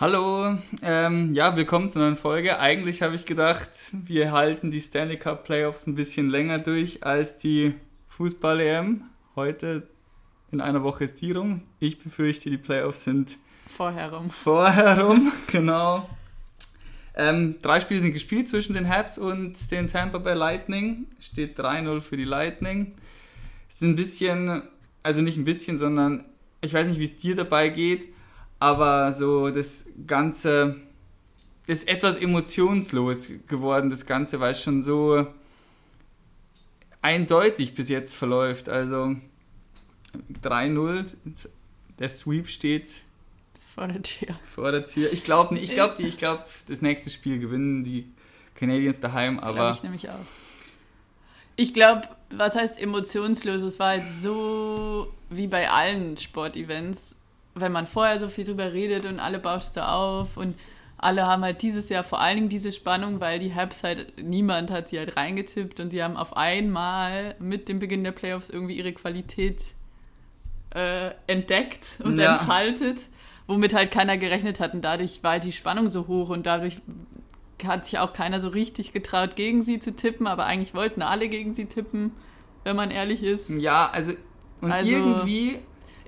Hallo, ähm, ja, willkommen zur neuen Folge. Eigentlich habe ich gedacht, wir halten die Stanley Cup Playoffs ein bisschen länger durch als die Fußball-EM. Heute in einer Woche ist die rum. Ich befürchte, die Playoffs sind vorher rum. Vorher rum, genau. Ähm, drei Spiele sind gespielt zwischen den Habs und den Tampa Bay Lightning. Steht 3-0 für die Lightning. Es ist ein bisschen, also nicht ein bisschen, sondern ich weiß nicht, wie es dir dabei geht aber so das Ganze ist etwas emotionslos geworden, das Ganze, weil es schon so eindeutig bis jetzt verläuft. Also 3-0, der Sweep steht vor der Tür. Vor der Tür. Ich glaube ich glaube, ich glaube, das nächste Spiel gewinnen die Canadiens daheim, aber. Glaube ich nämlich auch. Ich glaube, was heißt emotionslos? Es war halt so wie bei allen Sportevents wenn man vorher so viel drüber redet und alle bauscht so auf und alle haben halt dieses Jahr vor allen Dingen diese Spannung, weil die Habs halt, niemand hat sie halt reingetippt und die haben auf einmal mit dem Beginn der Playoffs irgendwie ihre Qualität äh, entdeckt und ja. entfaltet, womit halt keiner gerechnet hat und dadurch war halt die Spannung so hoch und dadurch hat sich auch keiner so richtig getraut, gegen sie zu tippen, aber eigentlich wollten alle gegen sie tippen, wenn man ehrlich ist. Ja, also und also, irgendwie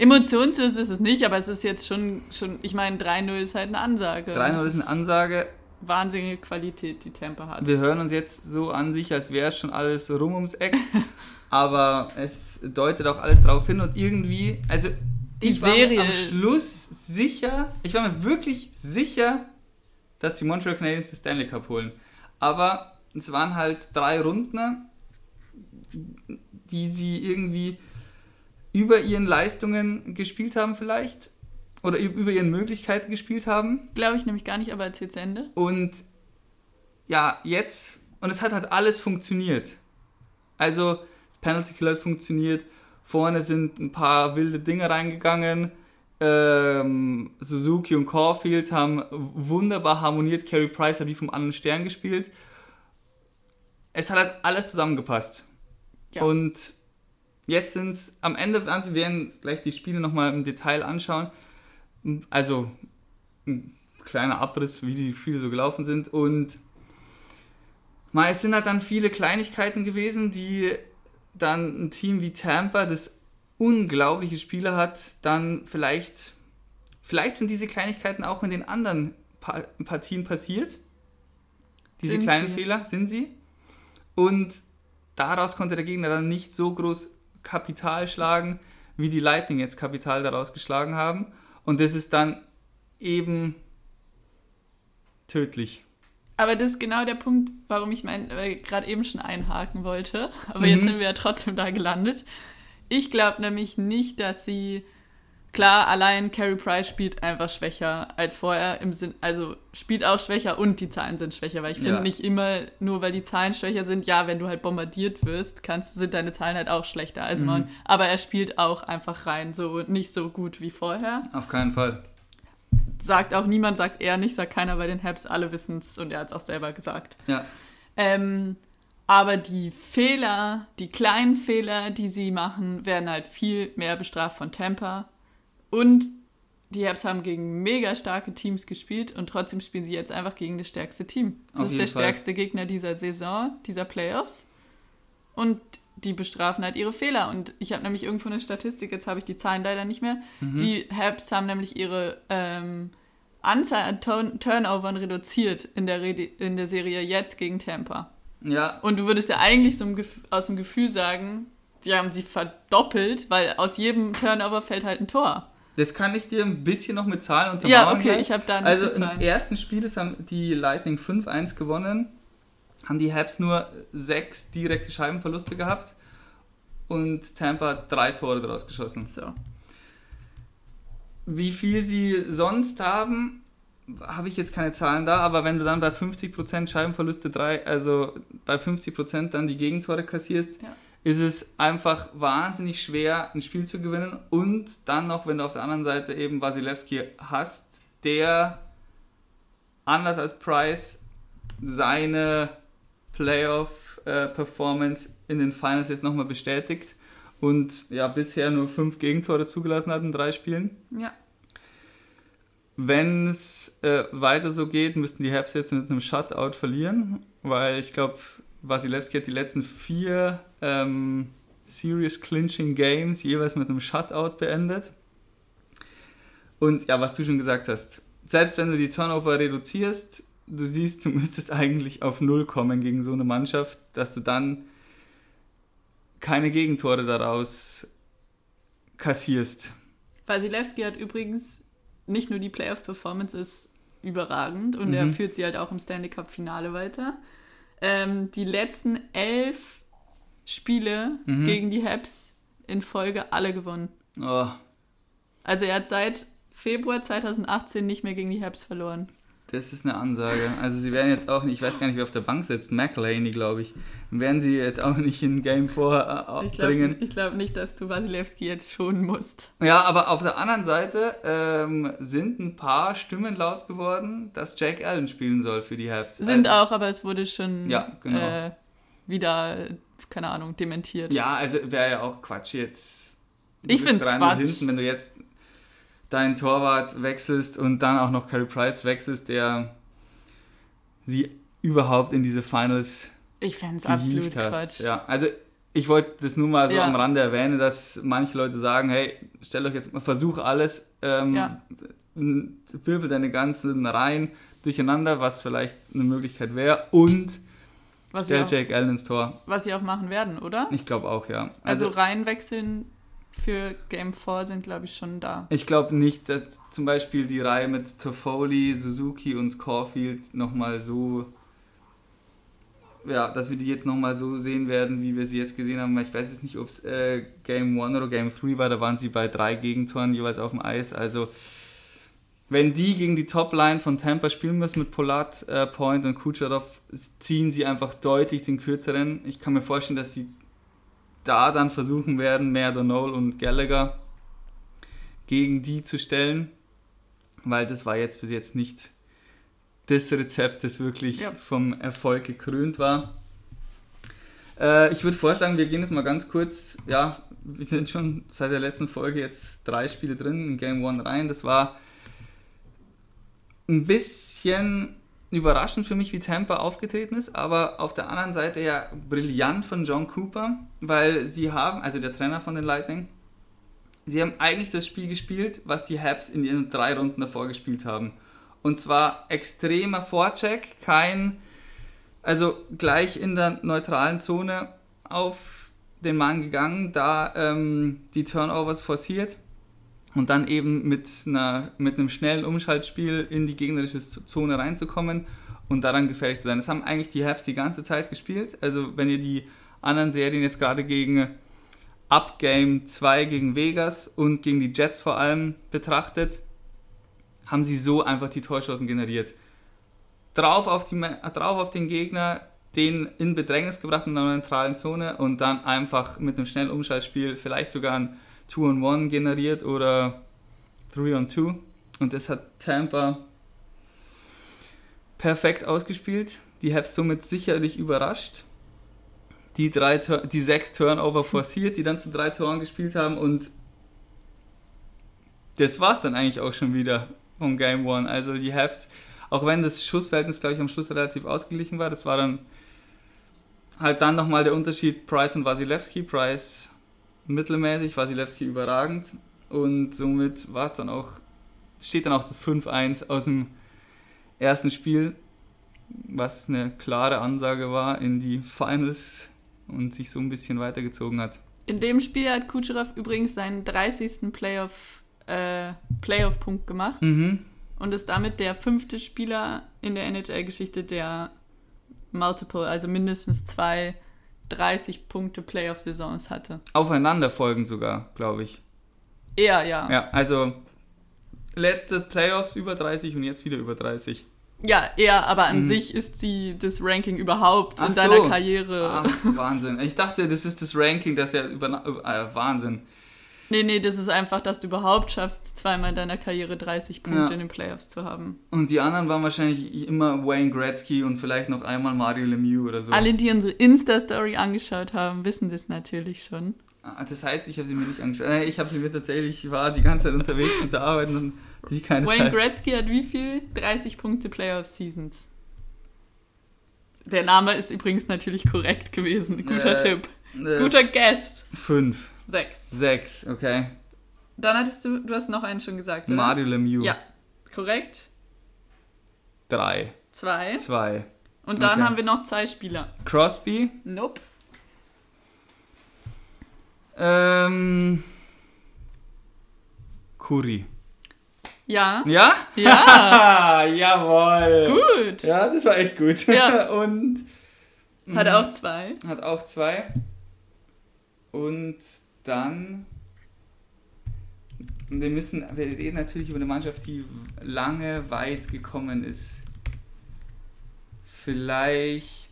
Emotionslos ist es nicht, aber es ist jetzt schon, schon ich meine, 3-0 ist halt eine Ansage. 3-0 ist eine Ansage. Wahnsinnige Qualität, die Tempo hat. Wir hören uns jetzt so an sich, als wäre es schon alles rum ums Eck. aber es deutet auch alles darauf hin und irgendwie, also ich die war Serie. am Schluss sicher, ich war mir wirklich sicher, dass die Montreal Canadiens den Stanley Cup holen. Aber es waren halt drei Runden, die sie irgendwie über ihren Leistungen gespielt haben vielleicht oder über ihren Möglichkeiten gespielt haben. Glaube ich nämlich gar nicht, aber erzählt zu Ende. Und ja, jetzt, und es hat halt alles funktioniert. Also das Penalty Kill hat funktioniert, vorne sind ein paar wilde Dinge reingegangen, ähm, Suzuki und Caulfield haben wunderbar harmoniert, Carey Price hat wie vom anderen Stern gespielt. Es hat halt alles zusammengepasst. Ja. Und Jetzt sind es am Ende, wir werden gleich die Spiele nochmal im Detail anschauen. Also ein kleiner Abriss, wie die Spiele so gelaufen sind. Und mal, es sind halt dann viele Kleinigkeiten gewesen, die dann ein Team wie Tampa, das unglaubliche Spiele hat, dann vielleicht, vielleicht sind diese Kleinigkeiten auch in den anderen Partien passiert. Diese sind kleinen sie? Fehler sind sie. Und daraus konnte der Gegner dann nicht so groß Kapital schlagen, wie die Lightning jetzt Kapital daraus geschlagen haben. Und das ist dann eben tödlich. Aber das ist genau der Punkt, warum ich mein, äh, gerade eben schon einhaken wollte. Aber mhm. jetzt sind wir ja trotzdem da gelandet. Ich glaube nämlich nicht, dass sie Klar, allein Carey Price spielt einfach schwächer als vorher im Sinn, also spielt auch schwächer und die Zahlen sind schwächer, weil ich finde ja. nicht immer nur, weil die Zahlen schwächer sind, ja, wenn du halt bombardiert wirst, kannst, sind deine Zahlen halt auch schlechter als mhm. man. Aber er spielt auch einfach rein so nicht so gut wie vorher. Auf keinen Fall. Sagt auch niemand, sagt er nicht, sagt keiner bei den Habs, alle wissen es und er hat es auch selber gesagt. Ja. Ähm, aber die Fehler, die kleinen Fehler, die sie machen, werden halt viel mehr bestraft von Tampa und die Habs haben gegen mega starke Teams gespielt und trotzdem spielen sie jetzt einfach gegen das stärkste Team. Das Auf ist der Fall. stärkste Gegner dieser Saison, dieser Playoffs. Und die bestrafen halt ihre Fehler. Und ich habe nämlich irgendwo eine Statistik, jetzt habe ich die Zahlen leider nicht mehr. Mhm. Die Habs haben nämlich ihre ähm, Anzahl an Turn Turnovern reduziert in der, in der Serie jetzt gegen Tampa. Ja. Und du würdest ja eigentlich so aus dem Gefühl sagen, die haben sie verdoppelt, weil aus jedem Turnover fällt halt ein Tor. Das kann ich dir ein bisschen noch mit Zahlen untermauern. Ja, okay, ich habe da Also im ersten Spiel haben die Lightning 5-1 gewonnen, haben die Habs nur sechs direkte Scheibenverluste gehabt und Tampa drei Tore daraus geschossen. So. Wie viel sie sonst haben, habe ich jetzt keine Zahlen da, aber wenn du dann bei 50% Scheibenverluste drei, also bei 50% dann die Gegentore kassierst, ja ist es einfach wahnsinnig schwer, ein Spiel zu gewinnen. Und dann noch, wenn du auf der anderen Seite eben Wasilewski hast, der anders als Price seine Playoff-Performance in den Finals jetzt nochmal bestätigt und ja bisher nur fünf Gegentore zugelassen hat in drei Spielen. Ja. wenn es äh, weiter so geht, müssten die Habs jetzt mit einem Shutout verlieren, weil ich glaube, Vasilevski hat die letzten vier ähm, Serious Clinching Games jeweils mit einem Shutout beendet. Und ja, was du schon gesagt hast, selbst wenn du die Turnover reduzierst, du siehst, du müsstest eigentlich auf Null kommen gegen so eine Mannschaft, dass du dann keine Gegentore daraus kassierst. Vasilevski hat übrigens nicht nur die Playoff-Performance ist überragend und mhm. er führt sie halt auch im Stanley Cup-Finale weiter. Ähm, die letzten elf Spiele mhm. gegen die Habs in Folge alle gewonnen. Oh. Also er hat seit Februar 2018 nicht mehr gegen die Habs verloren. Das ist eine Ansage. Also sie werden jetzt auch nicht, ich weiß gar nicht, wer auf der Bank sitzt, McLeany, glaube ich. Werden sie jetzt auch nicht in Game 4 äh, bringen. Ich glaube nicht, dass du Wasilewski jetzt schonen musst. Ja, aber auf der anderen Seite ähm, sind ein paar Stimmen laut geworden, dass Jack Allen spielen soll für die Habs. Sind also, auch, aber es wurde schon ja, genau. äh, wieder, keine Ahnung, dementiert. Ja, also wäre ja auch Quatsch jetzt. Ich finde es Quatsch. Hinten, wenn du jetzt deinen Torwart wechselst und dann auch noch Carey Price wechselst, der sie überhaupt in diese Finals ich fände absolut hast. Quatsch. Ja, also ich wollte das nur mal so ja. am Rande erwähnen, dass manche Leute sagen, hey, stell euch jetzt mal, versuch alles, ähm, ja. wirbel deine ganzen Reihen durcheinander, was vielleicht eine Möglichkeit wäre und was stell Jake Allen ins Tor. Was sie auch machen werden, oder? Ich glaube auch, ja. Also, also reinwechseln für Game 4 sind, glaube ich, schon da. Ich glaube nicht, dass zum Beispiel die Reihe mit Toffoli, Suzuki und Caulfield nochmal so. Ja, dass wir die jetzt nochmal so sehen werden, wie wir sie jetzt gesehen haben. Ich weiß jetzt nicht, ob es äh, Game 1 oder Game 3 war, da waren sie bei drei Gegentoren jeweils auf dem Eis. Also, wenn die gegen die Topline von Tampa spielen müssen mit Polat, äh, Point und Kucherov, ziehen sie einfach deutlich den kürzeren. Ich kann mir vorstellen, dass sie da dann versuchen werden, mehr Donald und Gallagher gegen die zu stellen, weil das war jetzt bis jetzt nicht das Rezept, das wirklich ja. vom Erfolg gekrönt war. Äh, ich würde vorschlagen, wir gehen jetzt mal ganz kurz, ja, wir sind schon seit der letzten Folge jetzt drei Spiele drin in Game One rein. Das war ein bisschen überraschend für mich, wie Tampa aufgetreten ist, aber auf der anderen Seite ja brillant von John Cooper, weil sie haben, also der Trainer von den Lightning, sie haben eigentlich das Spiel gespielt, was die Habs in ihren drei Runden davor gespielt haben. Und zwar extremer Vorcheck, kein, also gleich in der neutralen Zone auf den Mann gegangen, da ähm, die Turnovers forciert und dann eben mit, einer, mit einem schnellen Umschaltspiel in die gegnerische Zone reinzukommen und daran gefährlich zu sein. Das haben eigentlich die Habs die ganze Zeit gespielt. Also wenn ihr die anderen Serien jetzt gerade gegen Up Game 2 gegen Vegas und gegen die Jets vor allem betrachtet, haben sie so einfach die Torchancen generiert. Drauf auf, die, drauf auf den Gegner, den in Bedrängnis gebracht in der neutralen Zone und dann einfach mit einem schnellen Umschaltspiel vielleicht sogar ein 2-on-1 generiert oder 3-on-2. Und das hat Tampa perfekt ausgespielt. Die Habs somit sicherlich überrascht. Die, drei, die sechs Turnover forciert, die dann zu drei Toren gespielt haben und das war es dann eigentlich auch schon wieder vom Game One. Also die Habs, auch wenn das Schussverhältnis, glaube ich, am Schluss relativ ausgeglichen war, das war dann halt dann nochmal der Unterschied Price und Wasilewski. Price mittelmäßig, Wasilewski überragend und somit war es dann auch, steht dann auch das 5-1 aus dem ersten Spiel, was eine klare Ansage war in die Finals und sich so ein bisschen weitergezogen hat. In dem Spiel hat Kucherov übrigens seinen 30. Playoff, äh, Playoff-Punkt gemacht mhm. und ist damit der fünfte Spieler in der NHL-Geschichte, der Multiple, also mindestens zwei 30 Punkte Playoff-Saisons hatte. Aufeinanderfolgend sogar, glaube ich. Eher, ja. Ja, also letzte Playoffs über 30 und jetzt wieder über 30. Ja, eher, aber an mhm. sich ist sie das Ranking überhaupt Ach in deiner Karriere. Ach, Wahnsinn. Ich dachte, das ist das Ranking, das ja über. Äh, Wahnsinn. Nee, nee, das ist einfach, dass du überhaupt schaffst, zweimal in deiner Karriere 30 Punkte ja. in den Playoffs zu haben. Und die anderen waren wahrscheinlich immer Wayne Gretzky und vielleicht noch einmal Mario Lemieux oder so. Alle, die unsere Insta-Story angeschaut haben, wissen das natürlich schon. Ah, das heißt, ich habe sie mir nicht angeschaut. Äh, Ich habe sie mir tatsächlich, ich war die ganze Zeit unterwegs und der Arbeiten und die keine Wayne Zeit. Gretzky hat wie viel? 30 Punkte Playoff Seasons. Der Name ist übrigens natürlich korrekt gewesen. Guter Äh, Tipp. Äh, Guter Guess. Fünf. Sechs. Sechs, okay. Dann hattest du, du hast noch einen schon gesagt, oder? Mario Lemieux. Ja, korrekt. Drei. Zwei. Zwei. Und dann Okay. haben wir noch zwei Spieler. Crosby. Nope. Ähm. Curry. Ja. Ja? Ja. Jawohl. Gut. Ja, das war echt gut. Ja. Und Hat er auch zwei. hat auch zwei. Und dann. Wir müssen, wir reden natürlich über eine Mannschaft, die lange weit gekommen ist. Vielleicht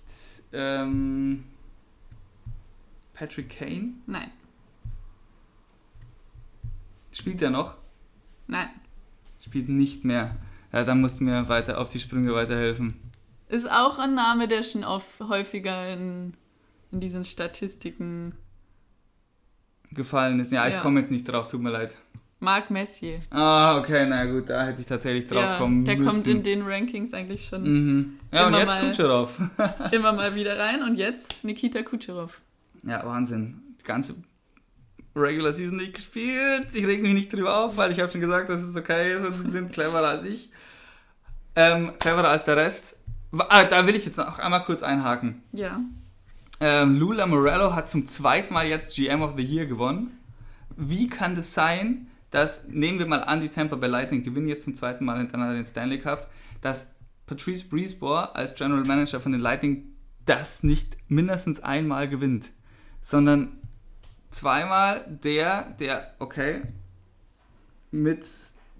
ähm, Patrick Kane Nein. spielt er noch? Nein. Spielt nicht mehr. Ja, dann mussten wir weiter auf die Sprünge weiterhelfen. Ist auch ein Name, der schon oft häufiger in, in diesen Statistiken. Gefallen ist. Ja, ich Ja. komme jetzt nicht drauf, tut mir leid. Marc Messier. Ah, okay, na gut, da hätte ich tatsächlich drauf Ja, kommen der müssen. kommt in den Rankings eigentlich schon Mhm. Ja, und Immer jetzt mal- Kutscherow. immer mal wieder rein. Und jetzt Nikita Kucherov. Ja, Wahnsinn. Die ganze Regular Season nicht gespielt. Ich reg mich nicht drüber auf, weil ich habe schon gesagt, dass es okay ist und sie sind cleverer als ich. Ähm, cleverer als der Rest. Ah, da will ich jetzt noch einmal kurz einhaken. Ja. Ähm, Lula Morello hat zum zweiten Mal jetzt GM of the Year gewonnen. Wie kann das sein, dass, nehmen wir mal an, die Tampa Bay Lightning gewinnen jetzt zum zweiten Mal hintereinander den Stanley Cup, dass Patrice Brisebois als General Manager von den Lightning das nicht mindestens einmal gewinnt, sondern zweimal der, der, okay, mit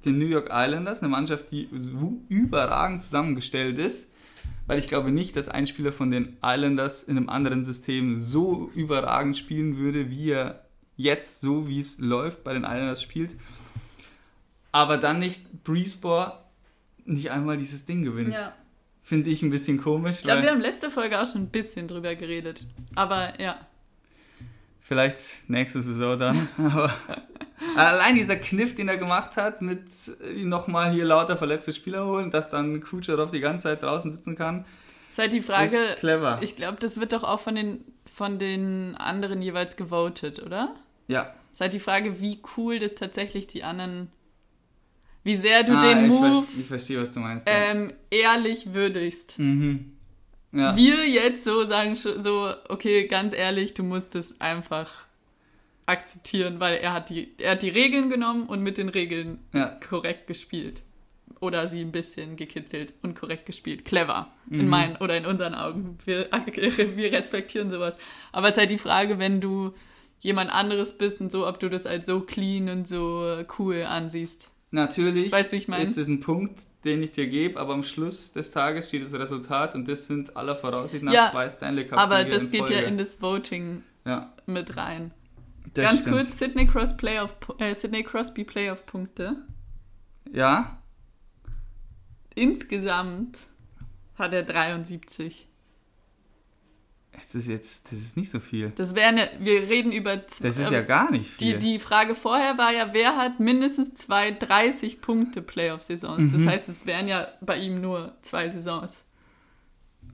den New York Islanders, eine Mannschaft, die überragend zusammengestellt ist, weil ich glaube nicht, dass ein Spieler von den Islanders in einem anderen System so überragend spielen würde, wie er jetzt, so wie es läuft, bei den Islanders spielt. Aber dann nicht Breezeball nicht einmal dieses Ding gewinnt. ja. Finde ich ein bisschen komisch, Ich glaube, wir haben letzte Folge auch schon ein bisschen drüber geredet. Aber ja. vielleicht nächste Saison dann. Aber allein dieser Kniff, den er gemacht hat, mit nochmal hier lauter verletzte Spieler holen, dass dann Kucherov die ganze Zeit draußen sitzen kann, Ist halt die Frage, ist clever. ich glaube, das wird doch auch von den, von den anderen jeweils gewotet, oder? ja. Ist halt die Frage, wie cool das tatsächlich die anderen, wie sehr du Ah, den ich, Move ver- ich verstehe, was du meinst. ähm, ehrlich würdigst. Mhm. Ja. Wir jetzt so sagen, so, okay, ganz ehrlich, du musst es einfach akzeptieren, weil er hat die, er hat die Regeln genommen und mit den Regeln ja. korrekt gespielt. Oder sie ein bisschen gekitzelt und korrekt gespielt. Clever. In Mhm. meinen oder in unseren Augen. Wir, wir respektieren sowas. Aber es ist halt die Frage, wenn du jemand anderes bist und so, ob du das als so clean und so cool ansiehst. Natürlich Weißt du, ich mein? ist es ein Punkt, den ich dir gebe, aber am Schluss des Tages steht das Resultat und das sind aller Voraussicht nach Ja, zwei Stanley Cups. Aber das geht ja in das Voting Ja, mit rein. Das Ganz stimmt. kurz, Sidney, Cross Playoff, äh, Sidney Crosby Playoff-Punkte. Ja, Insgesamt hat er 73. es ist jetzt, das ist nicht so viel. Das wären ja, wir reden über... z- Das ist ähm, ja gar nicht Die, viel. die Frage vorher war ja, wer hat mindestens zwei 30-Punkte-Playoff-Saisons? Mhm. Das heißt, es wären ja bei ihm nur zwei Saisons.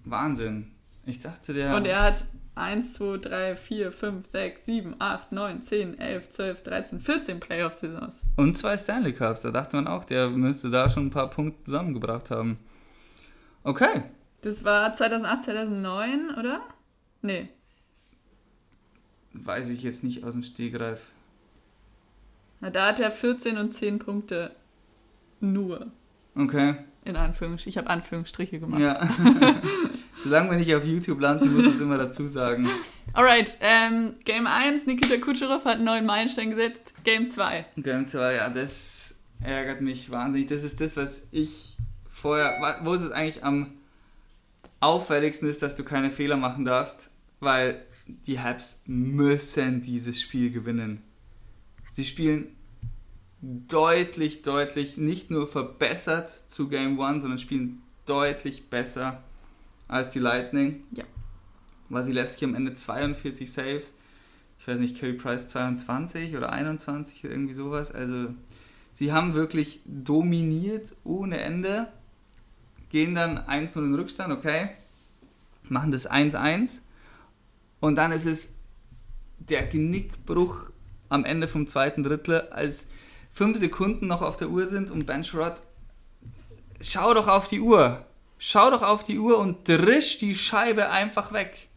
Wahnsinn. Ich dachte, der. Und er hat 1, 2, 3, 4, 5, 6, 7, 8, 9, 10, 11, 12, 13, 14 Playoff-Saisons. und zwei Stanley Cups. Da dachte man auch, der müsste da schon ein paar Punkte zusammengebracht haben. Okay. Das war 2008, 2009, oder? Nee. Weiß ich jetzt nicht aus dem Stegreif. Na, da hat er 14 und 10 Punkte nur. Okay. In Anführungsstrichen. Ich habe Anführungsstriche gemacht. Ja. Solange wir nicht auf YouTube landen, muss ich es immer dazu sagen. Alright, ähm, Game 1, Nikita Kucherov hat einen neuen Meilenstein gesetzt. Game 2. Game 2, ja, das ärgert mich wahnsinnig. Das ist das, was ich vorher, wo es eigentlich am auffälligsten ist, dass du keine Fehler machen darfst, weil die Habs müssen dieses Spiel gewinnen. Sie spielen deutlich, deutlich nicht nur verbessert zu Game 1, sondern spielen deutlich besser als die Lightning. Ja. Wasilewski am Ende 42 Saves. ich weiß nicht, Carey Price 22 oder 21 oder irgendwie sowas. Also sie haben wirklich dominiert ohne Ende, gehen dann 1-0 in Rückstand, okay, machen das 1-1 und dann ist es der Genickbruch am Ende vom zweiten Drittel, als fünf Sekunden noch auf der Uhr sind und Ben Sherrod, schau doch auf die Uhr, schau doch auf die Uhr und drisch die Scheibe einfach weg.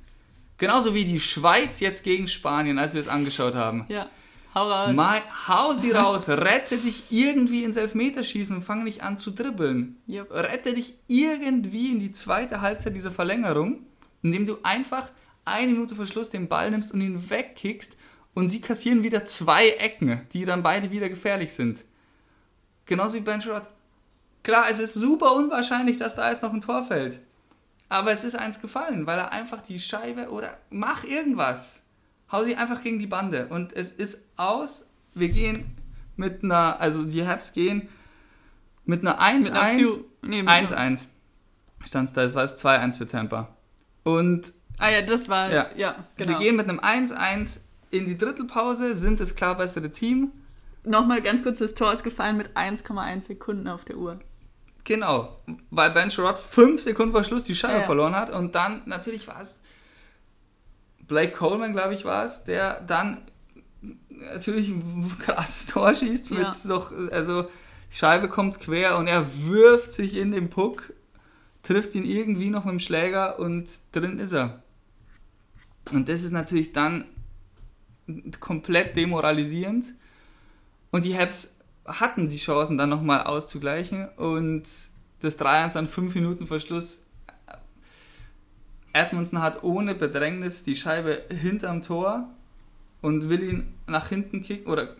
Genauso wie die Schweiz jetzt gegen Spanien, als wir es angeschaut haben. Ja, hau raus. Mal, hau sie raus, rette dich irgendwie ins Elfmeterschießen und fang nicht an zu dribbeln. Yep. Rette dich irgendwie in die zweite Halbzeit dieser Verlängerung, indem du einfach eine Minute vor Schluss den Ball nimmst und ihn wegkickst und sie kassieren wieder zwei Ecken, die dann beide wieder gefährlich sind. Genauso wie Ben Sherrod. Klar, es ist super unwahrscheinlich, dass da jetzt noch ein Tor fällt. Aber es ist eins gefallen, weil er einfach die Scheibe oder mach irgendwas. Hau sie einfach gegen die Bande. Und es ist aus. Wir gehen mit einer, also die Habs gehen mit einer 1-1. Nee, mit einer- 1-1 stand es da. Es war es 2-1 für Tampa. Und Ah ja, das war, Ja. ja, genau. sie gehen mit einem 1-1 in die Drittelpause, sind das klar bessere Team. Nochmal ganz kurz, das Tor ist gefallen mit 1,1 Sekunden auf der Uhr. Genau, weil Ben Sherrod fünf Sekunden vor Schluss die Scheibe Ja, verloren hat und dann natürlich war es Blake Coleman, glaube ich, war es, der dann natürlich ein krasses Tor schießt mit Ja. noch, also die Scheibe kommt quer und er wirft sich in den Puck, trifft ihn irgendwie noch mit dem Schläger und drin ist er. Und das ist natürlich dann komplett demoralisierend. Und die Habs hatten die Chancen dann nochmal auszugleichen und das 3-1 dann fünf Minuten vor Schluss. Edmondson hat ohne Bedrängnis die Scheibe hinterm Tor und will ihn nach hinten kicken oder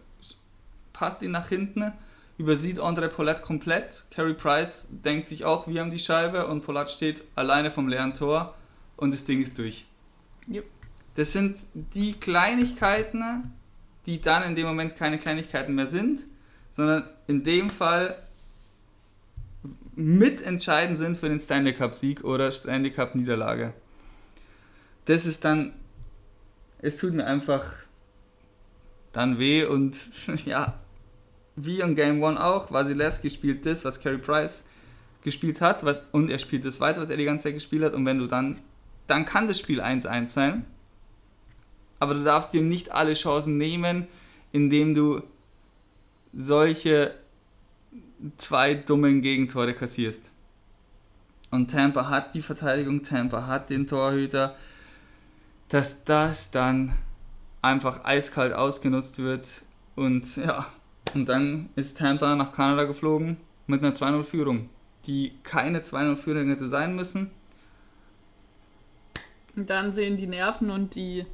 passt ihn nach hinten, übersieht André Paulette komplett. Carey Price denkt sich auch, wir haben die Scheibe und Paulette steht alleine vom leeren Tor und das Ding ist durch. Jupp. Das sind die Kleinigkeiten, die dann in dem Moment keine Kleinigkeiten mehr sind, sondern in dem Fall mitentscheidend sind für den Stanley Cup Sieg oder Stanley Cup Niederlage. Das ist dann, es tut mir einfach dann weh und ja, wie in Game One auch, Wasilewski spielt das, was Carey Price gespielt hat, was, und er spielt das weiter, was er die ganze Zeit gespielt hat. Und wenn du dann, dann kann das Spiel 1-1 sein, aber du darfst dir nicht alle Chancen nehmen, indem du solche zwei dummen Gegentore kassierst. Und Tampa hat die Verteidigung, Tampa hat den Torhüter, dass das dann einfach eiskalt ausgenutzt wird und ja, und dann ist Tampa nach Kanada geflogen mit einer 2-0-Führung, die keine 2-0-Führung hätte sein müssen. Und dann sehen die Nerven und die,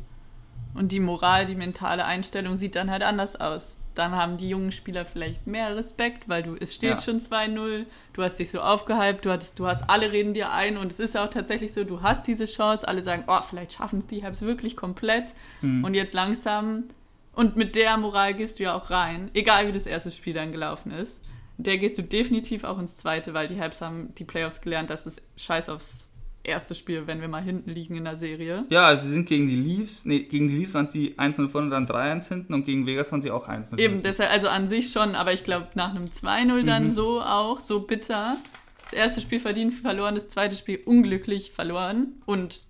und die Moral, die mentale Einstellung sieht dann halt anders aus. Dann haben die jungen Spieler vielleicht mehr Respekt, weil du, es steht Ja. schon 2-0, du hast dich so aufgehypt, du, hattest, du hast alle reden dir ein und es ist auch tatsächlich so, du hast diese Chance, alle sagen, oh, vielleicht schaffen es die Habs wirklich komplett Mhm. und jetzt langsam und mit der Moral gehst du ja auch rein, egal wie das erste Spiel dann gelaufen ist. Der gehst du definitiv auch ins zweite, weil die Habs haben die Playoffs gelernt, dass es scheiß aufs erste Spiel, wenn wir mal hinten liegen in der Serie. Ja, also sie sind gegen die Leafs, nee, gegen die Leafs waren sie 1-0 vorne und dann 3-1 hinten und gegen Vegas waren sie auch 1-0 Eben, deshalb, also an sich schon, aber ich glaube, nach einem 2-0 dann Mhm. so auch, so bitter. Das erste Spiel verdient verloren, das zweite Spiel unglücklich verloren und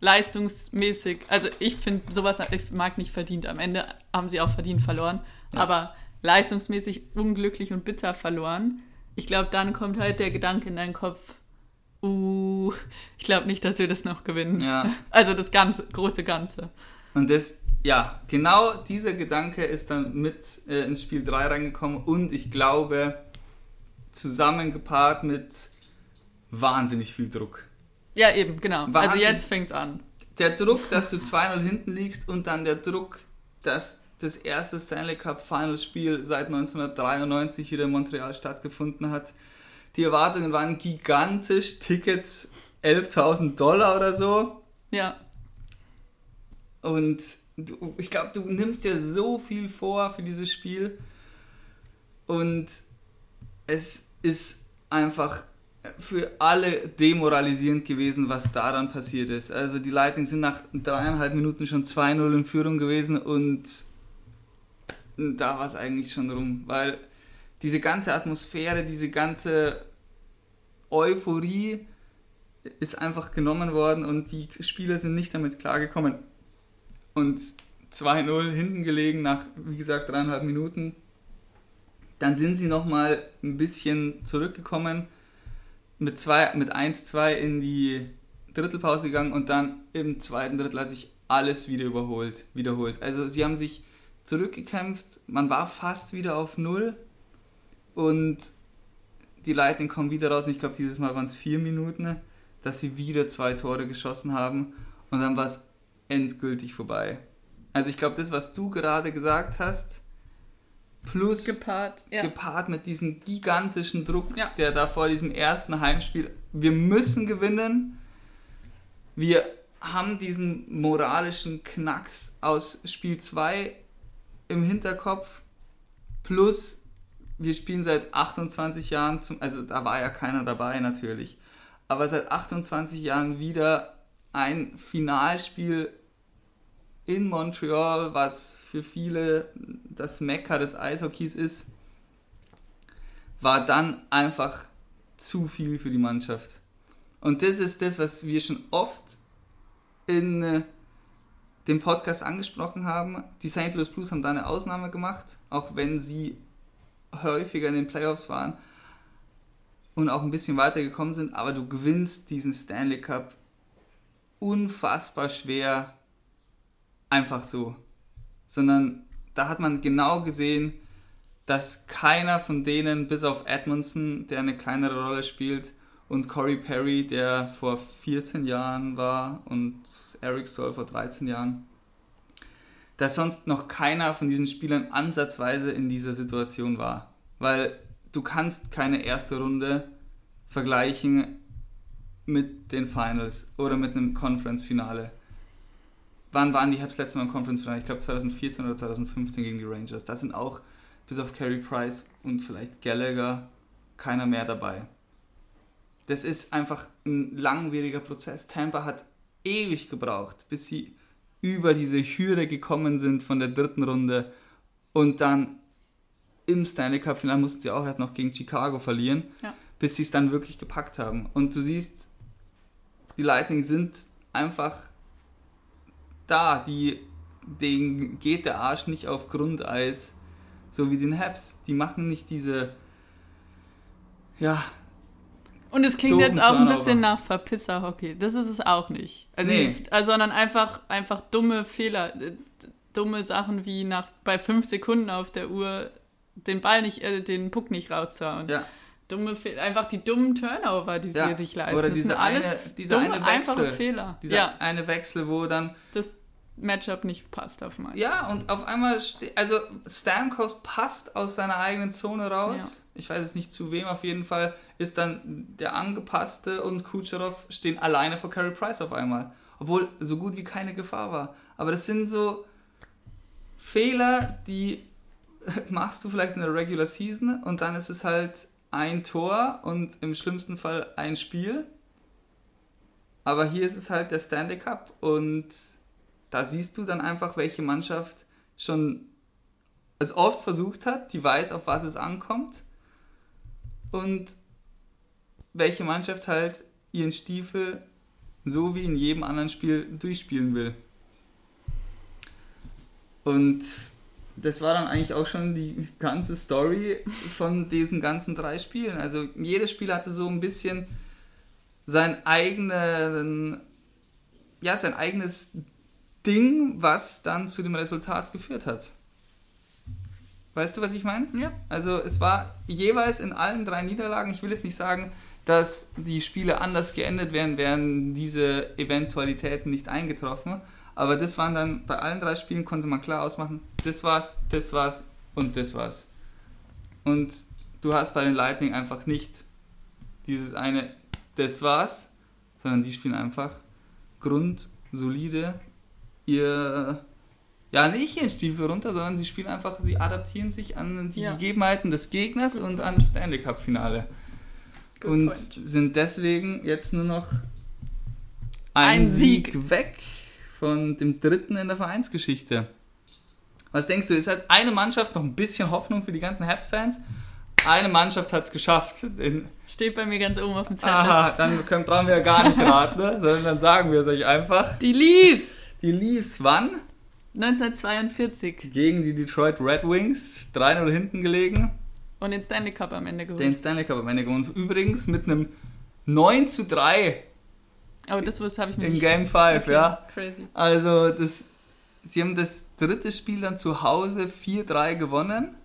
leistungsmäßig, also ich finde sowas, ich mag nicht verdient. Am Ende haben sie auch verdient verloren, Ja. aber leistungsmäßig unglücklich und bitter verloren. Ich glaube, dann kommt halt der Gedanke in deinen Kopf, uh, ich glaube nicht, dass wir das noch gewinnen. Ja, Also das ganze, große Ganze. und das, ja, genau dieser Gedanke ist dann mit äh, ins Spiel 3 reingekommen und ich glaube, zusammengepaart mit wahnsinnig viel Druck. Ja, eben, genau. Also Wahnsinn. jetzt fängt's an. Der Druck, dass du 2-0 hinten liegst und dann der Druck, dass das erste Stanley Cup Finals Spiel seit 1993 wieder in Montreal stattgefunden hat. Die Erwartungen waren gigantisch, Tickets 11.000 Dollar oder so. Ja. Und du, ich glaube, du nimmst dir so viel vor für dieses Spiel. Und es ist einfach für alle demoralisierend gewesen, was da dann passiert ist. Also die Lightning sind nach dreieinhalb Minuten schon 2-0 in Führung gewesen und da war es eigentlich schon rum, weil diese ganze Atmosphäre, diese ganze Euphorie ist einfach genommen worden und die Spieler sind nicht damit klargekommen. Und 2-0 hinten gelegen nach, wie gesagt, dreieinhalb Minuten. Dann sind sie nochmal ein bisschen zurückgekommen, mit, mit 1-2 in die Drittelpause gegangen und dann im zweiten Drittel hat sich alles wieder überholt, wiederholt. Also sie haben sich zurückgekämpft, man war fast wieder auf Null und die Lightning kommen wieder raus. Und ich glaube, dieses Mal waren es vier Minuten, dass sie wieder zwei Tore geschossen haben und dann war es endgültig vorbei. Also ich glaube, das, was du gerade gesagt hast, plus gepaart, ja. gepaart mit diesem gigantischen Druck, ja. der da vor diesem ersten Heimspiel, wir müssen gewinnen. Wir haben diesen moralischen Knacks aus Spiel 2 im Hinterkopf, plus wir spielen seit 28 Jahren, zum, also da war ja keiner dabei natürlich, aber seit 28 Jahren wieder ein Finalspiel in Montreal, was für viele das Mekka des Eishockeys ist, war dann einfach zu viel für die Mannschaft. Und das ist das, was wir schon oft in äh, dem Podcast angesprochen haben. Die St. Louis Blues haben da eine Ausnahme gemacht, auch wenn sie häufiger in den Playoffs waren und auch ein bisschen weiter gekommen sind, aber du gewinnst diesen Stanley Cup unfassbar schwer einfach so, sondern da hat man genau gesehen, dass keiner von denen, bis auf Edmondson, der eine kleinere Rolle spielt, und Corey Perry, der vor 14 Jahren war, und Eric Stoll vor 13 Jahren, dass sonst noch keiner von diesen Spielern ansatzweise in dieser Situation war. Weil du kannst keine erste Runde vergleichen mit den Finals oder mit einem Conference-Finale wann waren die Habs letzte Mal im Conference Final? Ich glaube 2014 oder 2015 gegen die Rangers. Da sind auch bis auf Carey Price und vielleicht Gallagher keiner mehr dabei. Das ist einfach ein langwieriger Prozess. Tampa hat ewig gebraucht, bis sie über diese Hürde gekommen sind von der dritten Runde und dann im Stanley Cup Finale mussten sie auch erst noch gegen Chicago verlieren, ja. bis sie es dann wirklich gepackt haben. Und du siehst, die Lightning sind einfach da, die, denen geht der Arsch nicht auf Grundeis, so wie den Habs. Die machen nicht diese, ja. Und es klingt jetzt auch ein bisschen nach Verpisser-Hockey. Das ist es auch nicht. Also, nee. also, sondern einfach, einfach dumme Fehler, dumme Sachen wie nach bei fünf Sekunden auf der Uhr den Ball nicht, äh, den Puck nicht rauszuhauen. Ja dumme Fehler, einfach die dummen Turnover, die sie ja. sich leisten. Oder diese eine, diese dumme, eine Wechsel, Fehler. Dieser ja. eine Wechsel, wo dann das Matchup nicht passt auf meinen. Ja, und auf einmal, also Stamkos passt aus seiner eigenen Zone raus. Ja. Ich weiß es nicht zu wem, auf jeden Fall ist dann der angepasste und Kucherov stehen alleine vor Carey Price auf einmal. Obwohl so gut wie keine Gefahr war. Aber das sind so Fehler, die machst du vielleicht in der Regular Season und dann ist es halt ein Tor und im schlimmsten Fall ein Spiel. Aber hier ist es halt der Stanley Cup und da siehst du dann einfach, welche Mannschaft schon es oft versucht hat, die weiß, auf was es ankommt und welche Mannschaft halt ihren Stiefel so wie in jedem anderen Spiel durchspielen will. Und das war dann eigentlich auch schon die ganze Story von diesen ganzen drei Spielen. Also jedes Spiel hatte so ein bisschen sein eigenen, ja, sein eigenes Ding, was dann zu dem Resultat geführt hat. Weißt du, was ich meine? Ja. Also es war jeweils in allen drei Niederlagen, ich will jetzt nicht sagen, dass die Spiele anders geendet wären, wären diese Eventualitäten nicht eingetroffen. Aber das waren dann, bei allen drei Spielen konnte man klar ausmachen, das war's, das war's und das war's. Und du hast bei den Lightning einfach nicht dieses eine, das war's, sondern die spielen einfach grundsolide ihr ja nicht ihren Stiefel runter, sondern sie spielen einfach, sie adaptieren sich an die ja. Gegebenheiten des Gegners und an das Stanley Cup Finale. Good und point. sind deswegen jetzt nur noch Ein ein Sieg. weg von dem dritten in der Vereinsgeschichte. Was denkst du, ist halt eine Mannschaft noch ein bisschen Hoffnung für die ganzen Habs-Fans? Eine Mannschaft hat es geschafft. Steht bei mir ganz oben auf dem Zettel. aha, dann können, brauchen wir ja gar nicht raten, ne? sondern dann sagen wir es euch einfach. Die Leafs! Die Leafs wann? 1942. Gegen die Detroit Red Wings. 3-0 hinten gelegen. Und den Stanley Cup am Ende geholt. Den Stanley Cup am Ende gewonnen. Übrigens mit einem 9 zu 3 oh, das was habe ich mir in Game 5, Okay, ja. Crazy. Also, das, sie haben das dritte Spiel dann zu Hause 4-3 gewonnen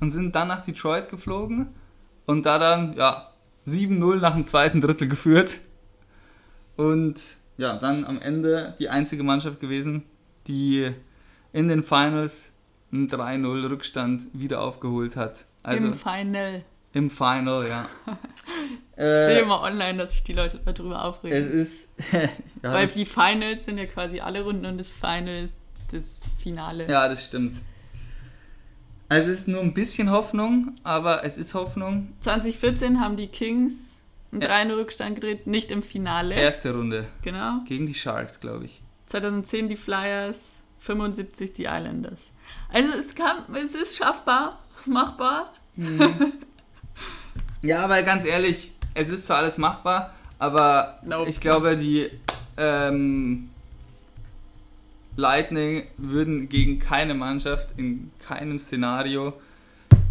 und sind dann nach Detroit geflogen und da dann, ja, 7-0 nach dem zweiten Drittel geführt. Und ja, dann am Ende die einzige Mannschaft gewesen, die in den Finals einen 3-0 Rückstand wieder aufgeholt hat. Also Im Final. im Final, ja. Ich sehe äh, immer online, dass sich die Leute darüber es aufregen. ist. ja, Weil die Finals sind ja quasi alle Runden und das Final ist das Finale. Ja, das stimmt. Also es ist nur ein bisschen Hoffnung, aber es ist Hoffnung. 2014 haben die Kings einen Ja. 3 Rückstand gedreht, nicht im Finale. Erste Runde Genau. gegen die Sharks, glaube ich. 2010 die Flyers, 75 die Islanders. Also es kann, es ist schaffbar, machbar. Ja, weil ganz ehrlich, es ist zwar alles machbar, aber Nope. ich glaube, die ähm, Lightning würden gegen keine Mannschaft in keinem Szenario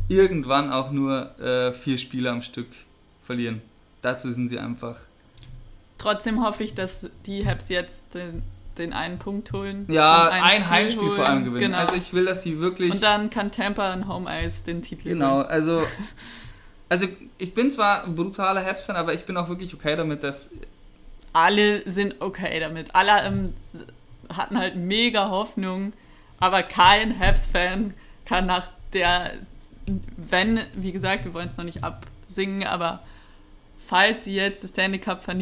irgendwann auch nur äh, vier Spiele am Stück verlieren. Dazu sind sie einfach. Trotzdem hoffe ich, dass die Habs jetzt den, den einen Punkt holen. Ja, ein Spiel Heimspiel vor holen. allem gewinnen. Genau. Also ich will, dass sie wirklich. und dann kann Tampa in Home Ice den Titel Genau, holen. also, also ich bin zwar ein brutaler Habs-Fan, aber ich bin auch wirklich okay damit, dass Alle sind okay damit. Alle ähm, hatten halt mega Hoffnung, aber kein Habs-Fan kann nach der, wenn, wie gesagt, wir wollen es noch nicht absingen, aber falls sie jetzt das Stanley Cup ver-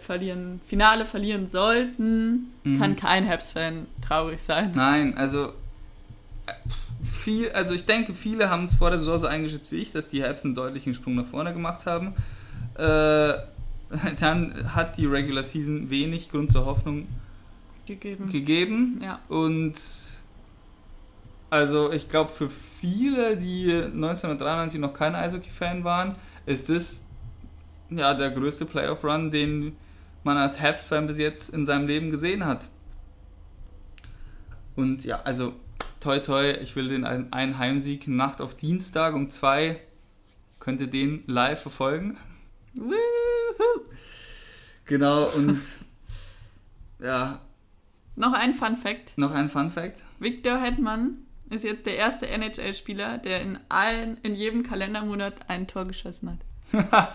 verlieren, Finale verlieren sollten, Mhm. kann kein Habs-Fan traurig sein. nein, also äh, viel, also ich denke, viele haben es vor der Saison so eingeschätzt wie ich, dass die Habs einen deutlichen Sprung nach vorne gemacht haben. Äh, dann hat die Regular Season wenig Grund zur Hoffnung Gegeben. gegeben Ja. und also ich glaube für viele, die 1993 noch kein Eishockey-Fan waren, ist das ja der größte Playoff-Run, den man als Habs-Fan bis jetzt in seinem Leben gesehen hat. Und ja, also toi toi, ich will den ein- einen Heimsieg Nacht auf Dienstag um zwei könnt ihr den live verfolgen. Woohoo. Genau und ja, Noch ein Fun Fact. noch ein Fun Fact. Victor Hedman ist jetzt der erste NHL-Spieler, der in allen, in jedem Kalendermonat ein Tor geschossen hat.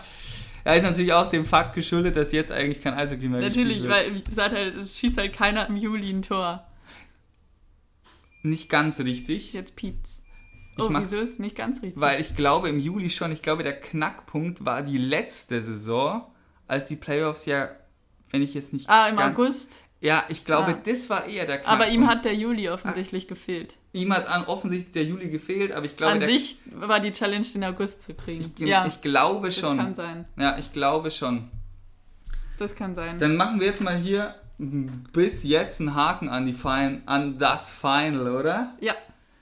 Ja, ist natürlich auch dem Fakt geschuldet, dass jetzt eigentlich kein Eishockey mehr Natürlich, wird. weil es, hat halt, es schießt halt keiner im Juli ein Tor. Nicht ganz richtig, Jetzt piept's. Ich Oh, wieso ist nicht ganz richtig? weil ich glaube im Juli schon, ich glaube der Knackpunkt war die letzte Saison, als die Playoffs ja, wenn ich jetzt nicht... ah, im August. Ja, ich glaube, Ah. das war eher der Knackpunkt. Aber ihm hat der Juli offensichtlich gefehlt. Ihm hat an offensichtlich der Juli gefehlt, aber ich glaube, An der, sich war die Challenge, den August zu kriegen. ich, ja, ich glaube das schon. kann sein. Ja, ich glaube schon. Das kann sein. Dann machen wir jetzt mal hier bis jetzt einen Haken an die Fin an das Final, oder? ja,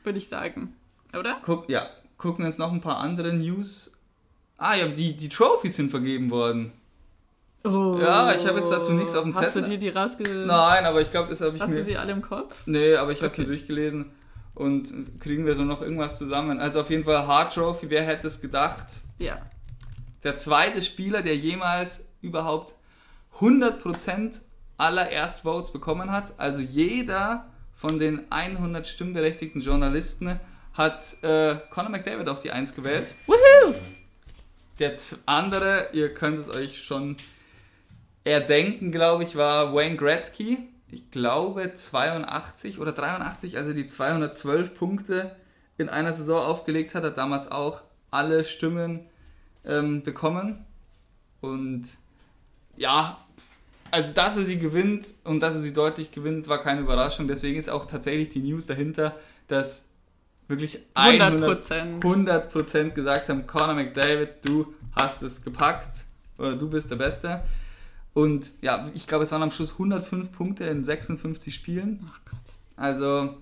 würde ich sagen. Oder? Guck, ja, gucken wir uns noch ein paar andere News. Ah ja, die, die Trophies sind vergeben worden. Oh. Ja, ich habe jetzt dazu nichts auf dem Hast Zettel. du dir die rausge... Nein, aber ich glaube, das habe ich Hast mir. du sie alle im Kopf? Nee, aber ich habe Okay. mir durchgelesen. Und kriegen wir so noch irgendwas zusammen. Also auf jeden Fall Hard Trophy, wer hätte es gedacht? Ja. Der zweite Spieler, der jemals überhaupt 100% aller Erstvotes bekommen hat. Also jeder von den 100 stimmberechtigten Journalisten hat äh, Conor McDavid auf die 1 gewählt. Woohoo! Der andere, ihr könnt es euch schon erdenken, glaube ich, war Wayne Gretzky. Ich glaube 82 oder 83, also die 212 Punkte in einer Saison aufgelegt hat, hat damals auch alle Stimmen ähm, bekommen. Und ja, also dass er sie gewinnt und dass er sie deutlich gewinnt, war keine Überraschung. Deswegen ist auch tatsächlich die News dahinter, dass wirklich 100 100 Prozent. 100% gesagt haben, Conor McDavid, du hast es gepackt. oder du bist der Beste. Und ja, ich glaube, es waren am Schluss 105 Punkte in 56 Spielen. Ach Gott. Also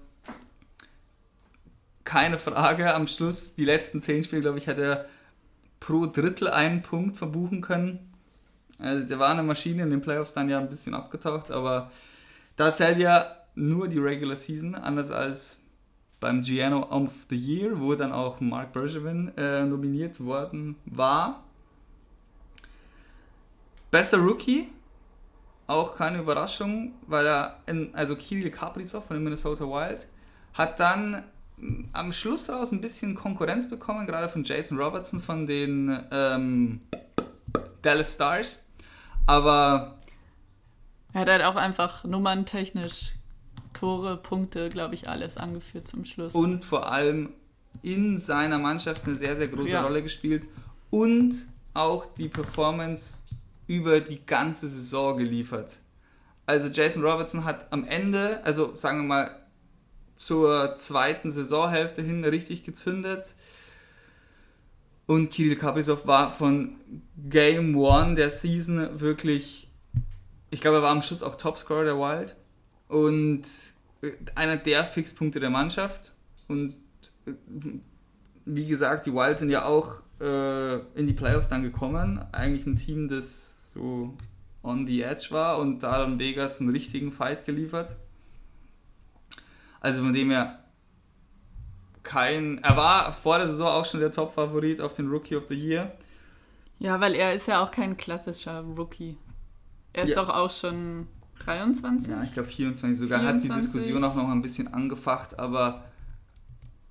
keine Frage. Am Schluss, die letzten 10 Spiele, glaube ich, hat er pro Drittel einen Punkt verbuchen können. Also der war eine Maschine in den Playoffs dann ja ein bisschen abgetaucht, aber da zählt ja nur die Regular Season, anders als beim Giano of the Year, wo dann auch Mark Bergevin äh, nominiert worden war. Bester Rookie, auch keine Überraschung, weil er, in, also Kirill Kaprizov von den Minnesota Wild, hat dann mm, am Schluss daraus ein bisschen Konkurrenz bekommen, gerade von Jason Robertson von den ähm, Dallas Stars. Aber Er hat halt auch einfach nummerntechnisch Tore, Punkte, glaube ich, alles angeführt zum Schluss. und vor allem in seiner Mannschaft eine sehr, sehr große Ja. Rolle gespielt und auch die Performance über die ganze Saison geliefert. Also Jason Robertson hat am Ende, also sagen wir mal zur zweiten Saisonhälfte hin richtig gezündet und Kirill Kaprizov war von Game One der Season wirklich, ich glaube er war am Schluss auch Topscorer der Wild und äh, einer der Fixpunkte der Mannschaft und äh, wie gesagt, die Wild sind ja auch äh, in die Playoffs dann gekommen. Eigentlich ein Team, das so on the edge war und da dann Vegas einen richtigen Fight geliefert. Also von dem her kein. Er war vor der Saison auch schon der Top-Favorit auf den Rookie of the Year. Ja, weil er ist ja auch kein klassischer Rookie. Er ist Ja. doch auch schon 23. Ja, ich glaube 24 sogar. Hat die 24. Diskussion auch noch ein bisschen angefacht, aber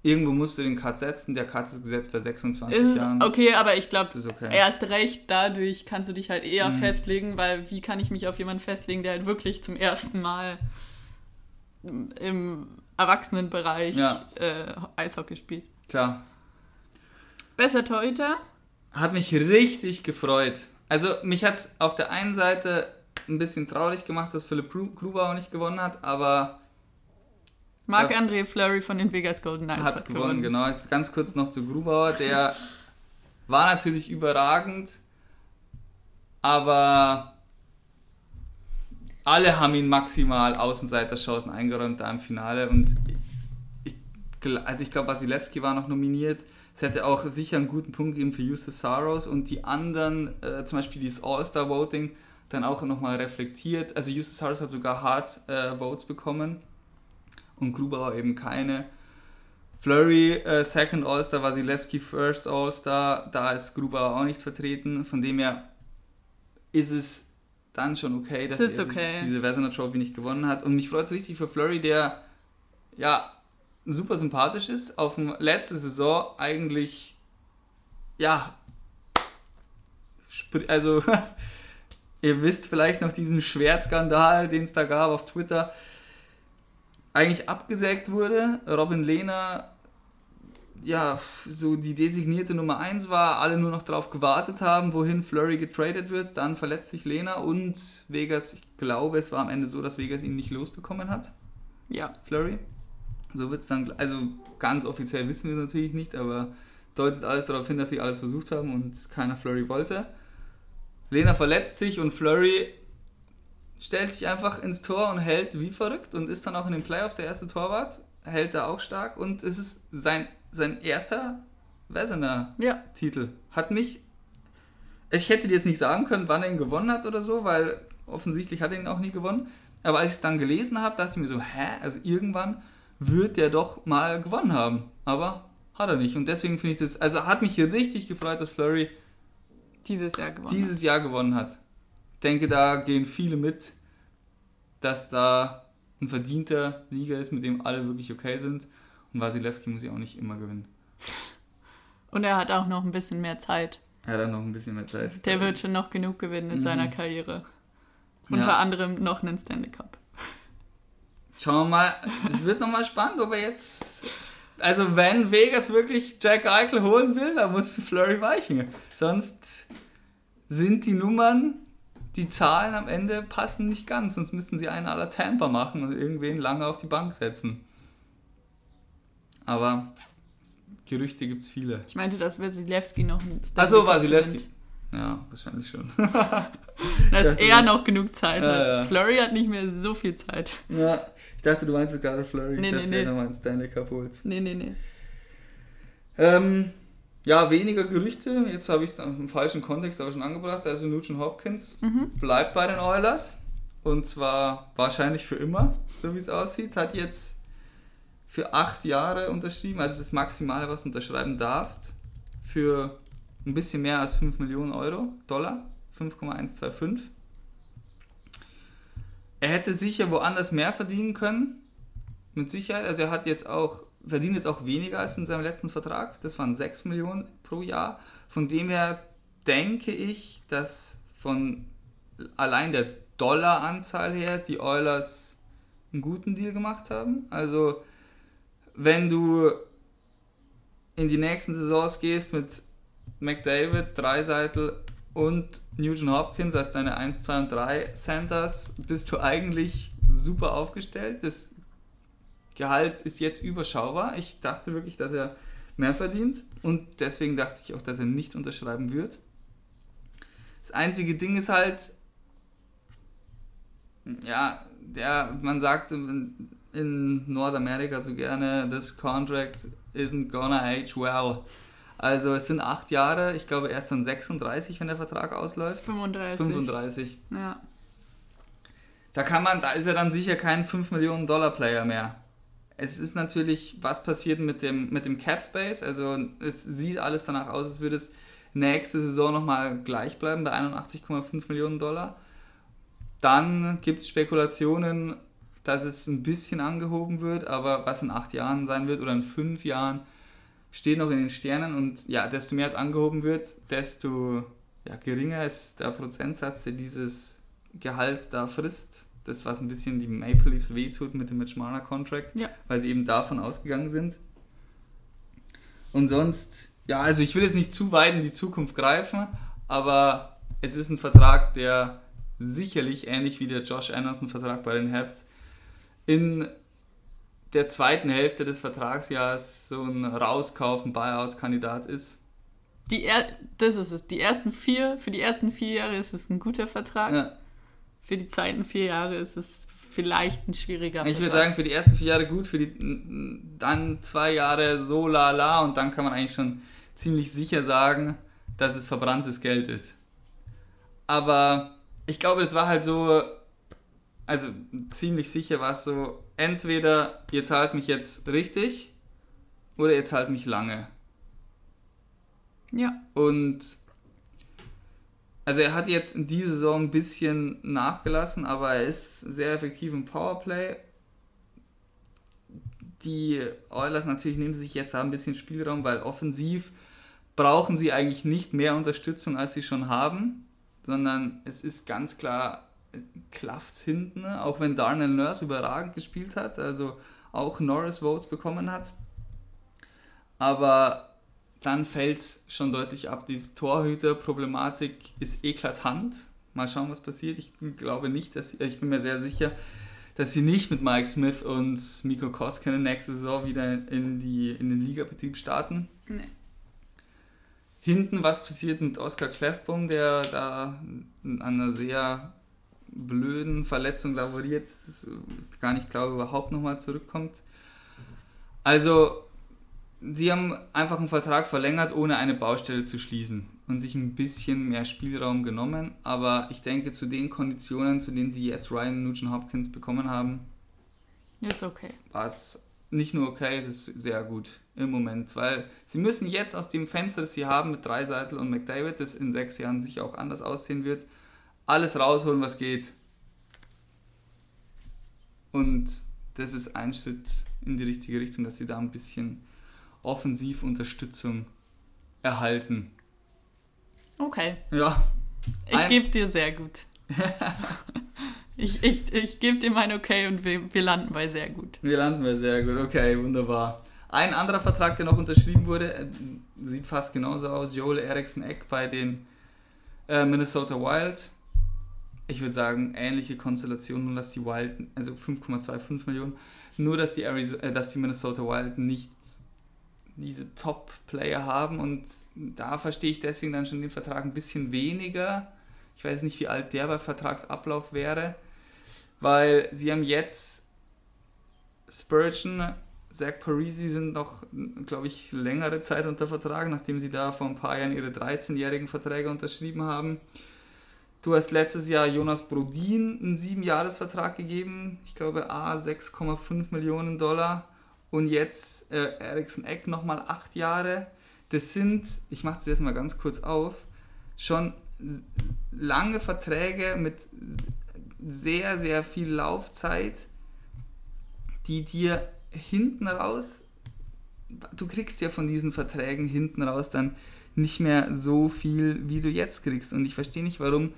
irgendwo musst du den Cut setzen. Der Cut ist gesetzt bei 26 ist Jahren. okay, aber ich glaube, okay. erst recht dadurch kannst du dich halt eher Mhm. festlegen, weil wie kann ich mich auf jemanden festlegen, der halt wirklich zum ersten Mal im Erwachsenenbereich Ja. äh, Eishockey spielt. Klar. Besser Torhüter? Hat mich richtig gefreut. Also mich hat es auf der einen Seite ein bisschen traurig gemacht, dass Philipp Gru- Grubauer nicht gewonnen hat, aber Marc-André Fleury von den Vegas Golden Knights hat gewonnen, genau. Ganz kurz noch zu Grubauer, der war natürlich überragend, aber alle haben ihn maximal Außenseiterchancen eingeräumt da im Finale und ich, also ich glaube Wasilewski war noch nominiert. Es hätte auch sicher einen guten Punkt gegeben für Justus Saros und die anderen, äh, zum Beispiel dieses All-Star-Voting, dann auch nochmal reflektiert. Also Justus Saros hat sogar Hard äh, Votes bekommen und Grubauer eben keine. Flurry, äh, Second All-Star, Wasilewski First All-Star, da ist Grubauer auch nicht vertreten. Von dem her ist es dann schon okay, dass er okay. diese, Vezina Trophy nicht gewonnen hat. Und mich freut es richtig für Flurry, der ja super sympathisch ist, auf dem letzte Saison eigentlich ja also ihr wisst vielleicht noch diesen Schwertskandal, den es da gab auf Twitter, eigentlich abgesägt wurde. Robin Lehner ja, so die designierte Nummer 1 war, alle nur noch darauf gewartet haben, wohin Flurry getradet wird. Dann verletzt sich Lehner und Vegas, ich glaube, es war am Ende so, dass Vegas ihn nicht losbekommen hat, Ja. Flurry. So wird es dann, also ganz offiziell wissen wir es natürlich nicht, aber deutet alles darauf hin, dass sie alles versucht haben und keiner Flurry wollte. Lehner verletzt sich und Flurry stellt sich einfach ins Tor und hält wie verrückt und ist dann auch in den Playoffs der erste Torwart, hält da auch stark und es ist sein, sein erster Wesener Ja. Titel. Hat mich. Ich hätte dir jetzt nicht sagen können, wann er ihn gewonnen hat oder so, weil offensichtlich hat er ihn auch nie gewonnen. Aber als ich es dann gelesen habe, dachte ich mir so, hä? Also irgendwann wird der doch mal gewonnen haben. Aber hat er nicht. Und deswegen finde ich das. Also hat mich hier richtig gefreut, dass Flurry Dieses Jahr gewonnen. dieses Jahr gewonnen hat. Ich denke, da gehen viele mit, dass da ein verdienter Sieger ist, mit dem alle wirklich okay sind. Und Wasilewski muss ja auch nicht immer gewinnen. Und er hat auch noch ein bisschen mehr Zeit. Er hat dann noch ein bisschen mehr Zeit. Der wird schon noch genug gewinnen in Mhm. seiner Karriere. Ja. Unter anderem noch einen Stanley Cup. Schauen wir mal, es wird nochmal spannend, ob er jetzt. Also, wenn Vegas wirklich Jack Eichel holen will, dann muss Flurry weichen. Sonst sind die Nummern, die Zahlen am Ende passen nicht ganz. Sonst müssten sie einen aller Tamper machen und irgendwen lange auf die Bank setzen. Aber Gerüchte gibt es viele. Ich meinte, dass Wasilewski noch einen Stanley Achso, Wasilewski. Ja, wahrscheinlich schon. Dass er noch genug Zeit Ja, hat. ja. Flurry hat nicht mehr so viel Zeit. ja, ich dachte, du meinst jetzt gerade Flurry, Nee, dass nee, er nee. nochmal einen Stanley Cup holt. Nee, nee, nee. Ähm, ja, weniger Gerüchte. Jetzt habe ich es im falschen Kontext aber schon angebracht. Also Nugent Hopkins Mhm. bleibt bei den Oilers. Und zwar wahrscheinlich für immer, so wie es aussieht. Hat jetzt für acht Jahre unterschrieben, also das Maximale, was du unterschreiben darfst, für ein bisschen mehr als 5 Millionen Euro, Dollar, 5,125. Er hätte sicher woanders mehr verdienen können, mit Sicherheit. Also er hat jetzt auch, verdient jetzt auch weniger als in seinem letzten Vertrag. Das waren 6 Millionen pro Jahr. Von dem her denke ich, dass von allein der Dollaranzahl her die Oilers einen guten Deal gemacht haben. Also wenn du in die nächsten Saisons gehst mit McDavid, Dreiseitel und Nugent Hopkins als deine 1, 2 und 3 Centers, bist du eigentlich super aufgestellt. Das Gehalt ist jetzt überschaubar. Ich dachte wirklich, dass er mehr verdient und deswegen dachte ich auch, dass er nicht unterschreiben wird. Das einzige Ding ist halt, ja, der, man sagt in, in Nordamerika so gerne, this contract isn't gonna age well. Also es sind acht Jahre, ich glaube erst dann 36, wenn der Vertrag ausläuft. 35. 35. Ja. Da kann man, da ist er dann sicher kein 5 Millionen Dollar Player mehr. Es ist natürlich, was passiert mit dem, mit dem Cap Space. Also es sieht alles danach aus, als würde es nächste Saison nochmal gleich bleiben bei 81,5 Millionen Dollar. Dann gibt es Spekulationen, dass es ein bisschen angehoben wird, aber was in acht Jahren sein wird oder in fünf Jahren, steht noch in den Sternen. Und ja, desto mehr es angehoben wird, desto ja, geringer ist der Prozentsatz, der dieses Gehalt da frisst. Das, was ein bisschen die Maple Leafs wehtut mit dem Mitch Marner Contract, Ja. weil sie eben davon ausgegangen sind. Und sonst, ja, also ich will jetzt nicht zu weit in die Zukunft greifen, aber es ist ein Vertrag, der sicherlich ähnlich wie der Josh Anderson-Vertrag bei den Habs in der zweiten Hälfte des Vertragsjahres so ein Rauskauf, ein Buyout-Kandidat ist. Die er das ist es. Die ersten vier, für die ersten vier Jahre ist es ein guter Vertrag. Ja. Für die zweiten vier Jahre ist es vielleicht ein schwieriger Ich würde sagen, für die ersten vier Jahre gut, für die dann zwei Jahre so la la und dann kann man eigentlich schon ziemlich sicher sagen, dass es verbranntes Geld ist. Aber ich glaube, das war halt so, also ziemlich sicher war es so, entweder ihr zahlt mich jetzt richtig oder ihr zahlt mich lange. Ja. Und also er hat jetzt in dieser Saison ein bisschen nachgelassen, aber er ist sehr effektiv im Powerplay. Die Oilers natürlich nehmen sich jetzt da ein bisschen Spielraum, weil offensiv brauchen sie eigentlich nicht mehr Unterstützung, als sie schon haben, sondern es ist ganz klar, klafft hinten, auch wenn Darnell Nurse überragend gespielt hat, also auch Norris Votes bekommen hat. Aber dann fällt es schon deutlich ab. Die Torhüter-Problematik ist eklatant. Mal schauen, was passiert. Ich glaube nicht, dass ich bin mir sehr sicher, dass sie nicht mit Mike Smith und Miko Koskinen nächste Saison wieder in, die, in den Ligabetrieb starten. Nee. Hinten, was passiert mit Oskar Kleffbaum, der da an einer sehr blöden Verletzung laboriert, ist, ist gar nicht glaube überhaupt nochmal zurückkommt. Also, sie haben einfach einen Vertrag verlängert, ohne eine Baustelle zu schließen und sich ein bisschen mehr Spielraum genommen. Aber ich denke, zu den Konditionen, zu denen sie jetzt Ryan Nugent Hopkins bekommen haben, Ist okay. war es nicht nur okay, es ist sehr gut im Moment, weil sie müssen jetzt aus dem Fenster, das sie haben mit Dreiseitel und McDavid, das in sechs Jahren sicher auch anders aussehen wird, alles rausholen, was geht. Und das ist ein Schritt in die richtige Richtung, dass sie da ein bisschen Offensivunterstützung erhalten. Okay. Ja, Ich gebe dir sehr gut. ich ich, ich gebe dir mein Okay und wir, wir landen bei sehr gut. wir landen bei sehr gut. Okay, wunderbar. Ein anderer Vertrag, der noch unterschrieben wurde, äh, sieht fast genauso aus. Joel Eriksson Eck bei den äh, Minnesota Wild. Ich würde sagen, ähnliche Konstellation, nur dass die Wild, also 5,25 Millionen, nur dass die, Arizo- äh, dass die Minnesota Wild nicht diese Top-Player haben und da verstehe ich deswegen dann schon den Vertrag ein bisschen weniger. Ich weiß nicht, wie alt der bei Vertragsablauf wäre, weil sie haben jetzt Spurgeon, Zach Parisi sind noch, glaube ich, längere Zeit unter Vertrag, nachdem sie da vor ein paar Jahren ihre 13-jährigen Verträge unterschrieben haben. Du hast letztes Jahr Jonas Brodin einen 7-Jahres-Vertrag gegeben, ich glaube A 6,5 Millionen Dollar und jetzt äh, Ericsson Eck nochmal 8 Jahre. Das sind, ich mache das jetzt mal ganz kurz auf, schon lange Verträge mit sehr, sehr viel Laufzeit, die dir hinten raus, du kriegst ja von diesen Verträgen hinten raus dann nicht mehr so viel, wie du jetzt kriegst. Und ich verstehe nicht, warum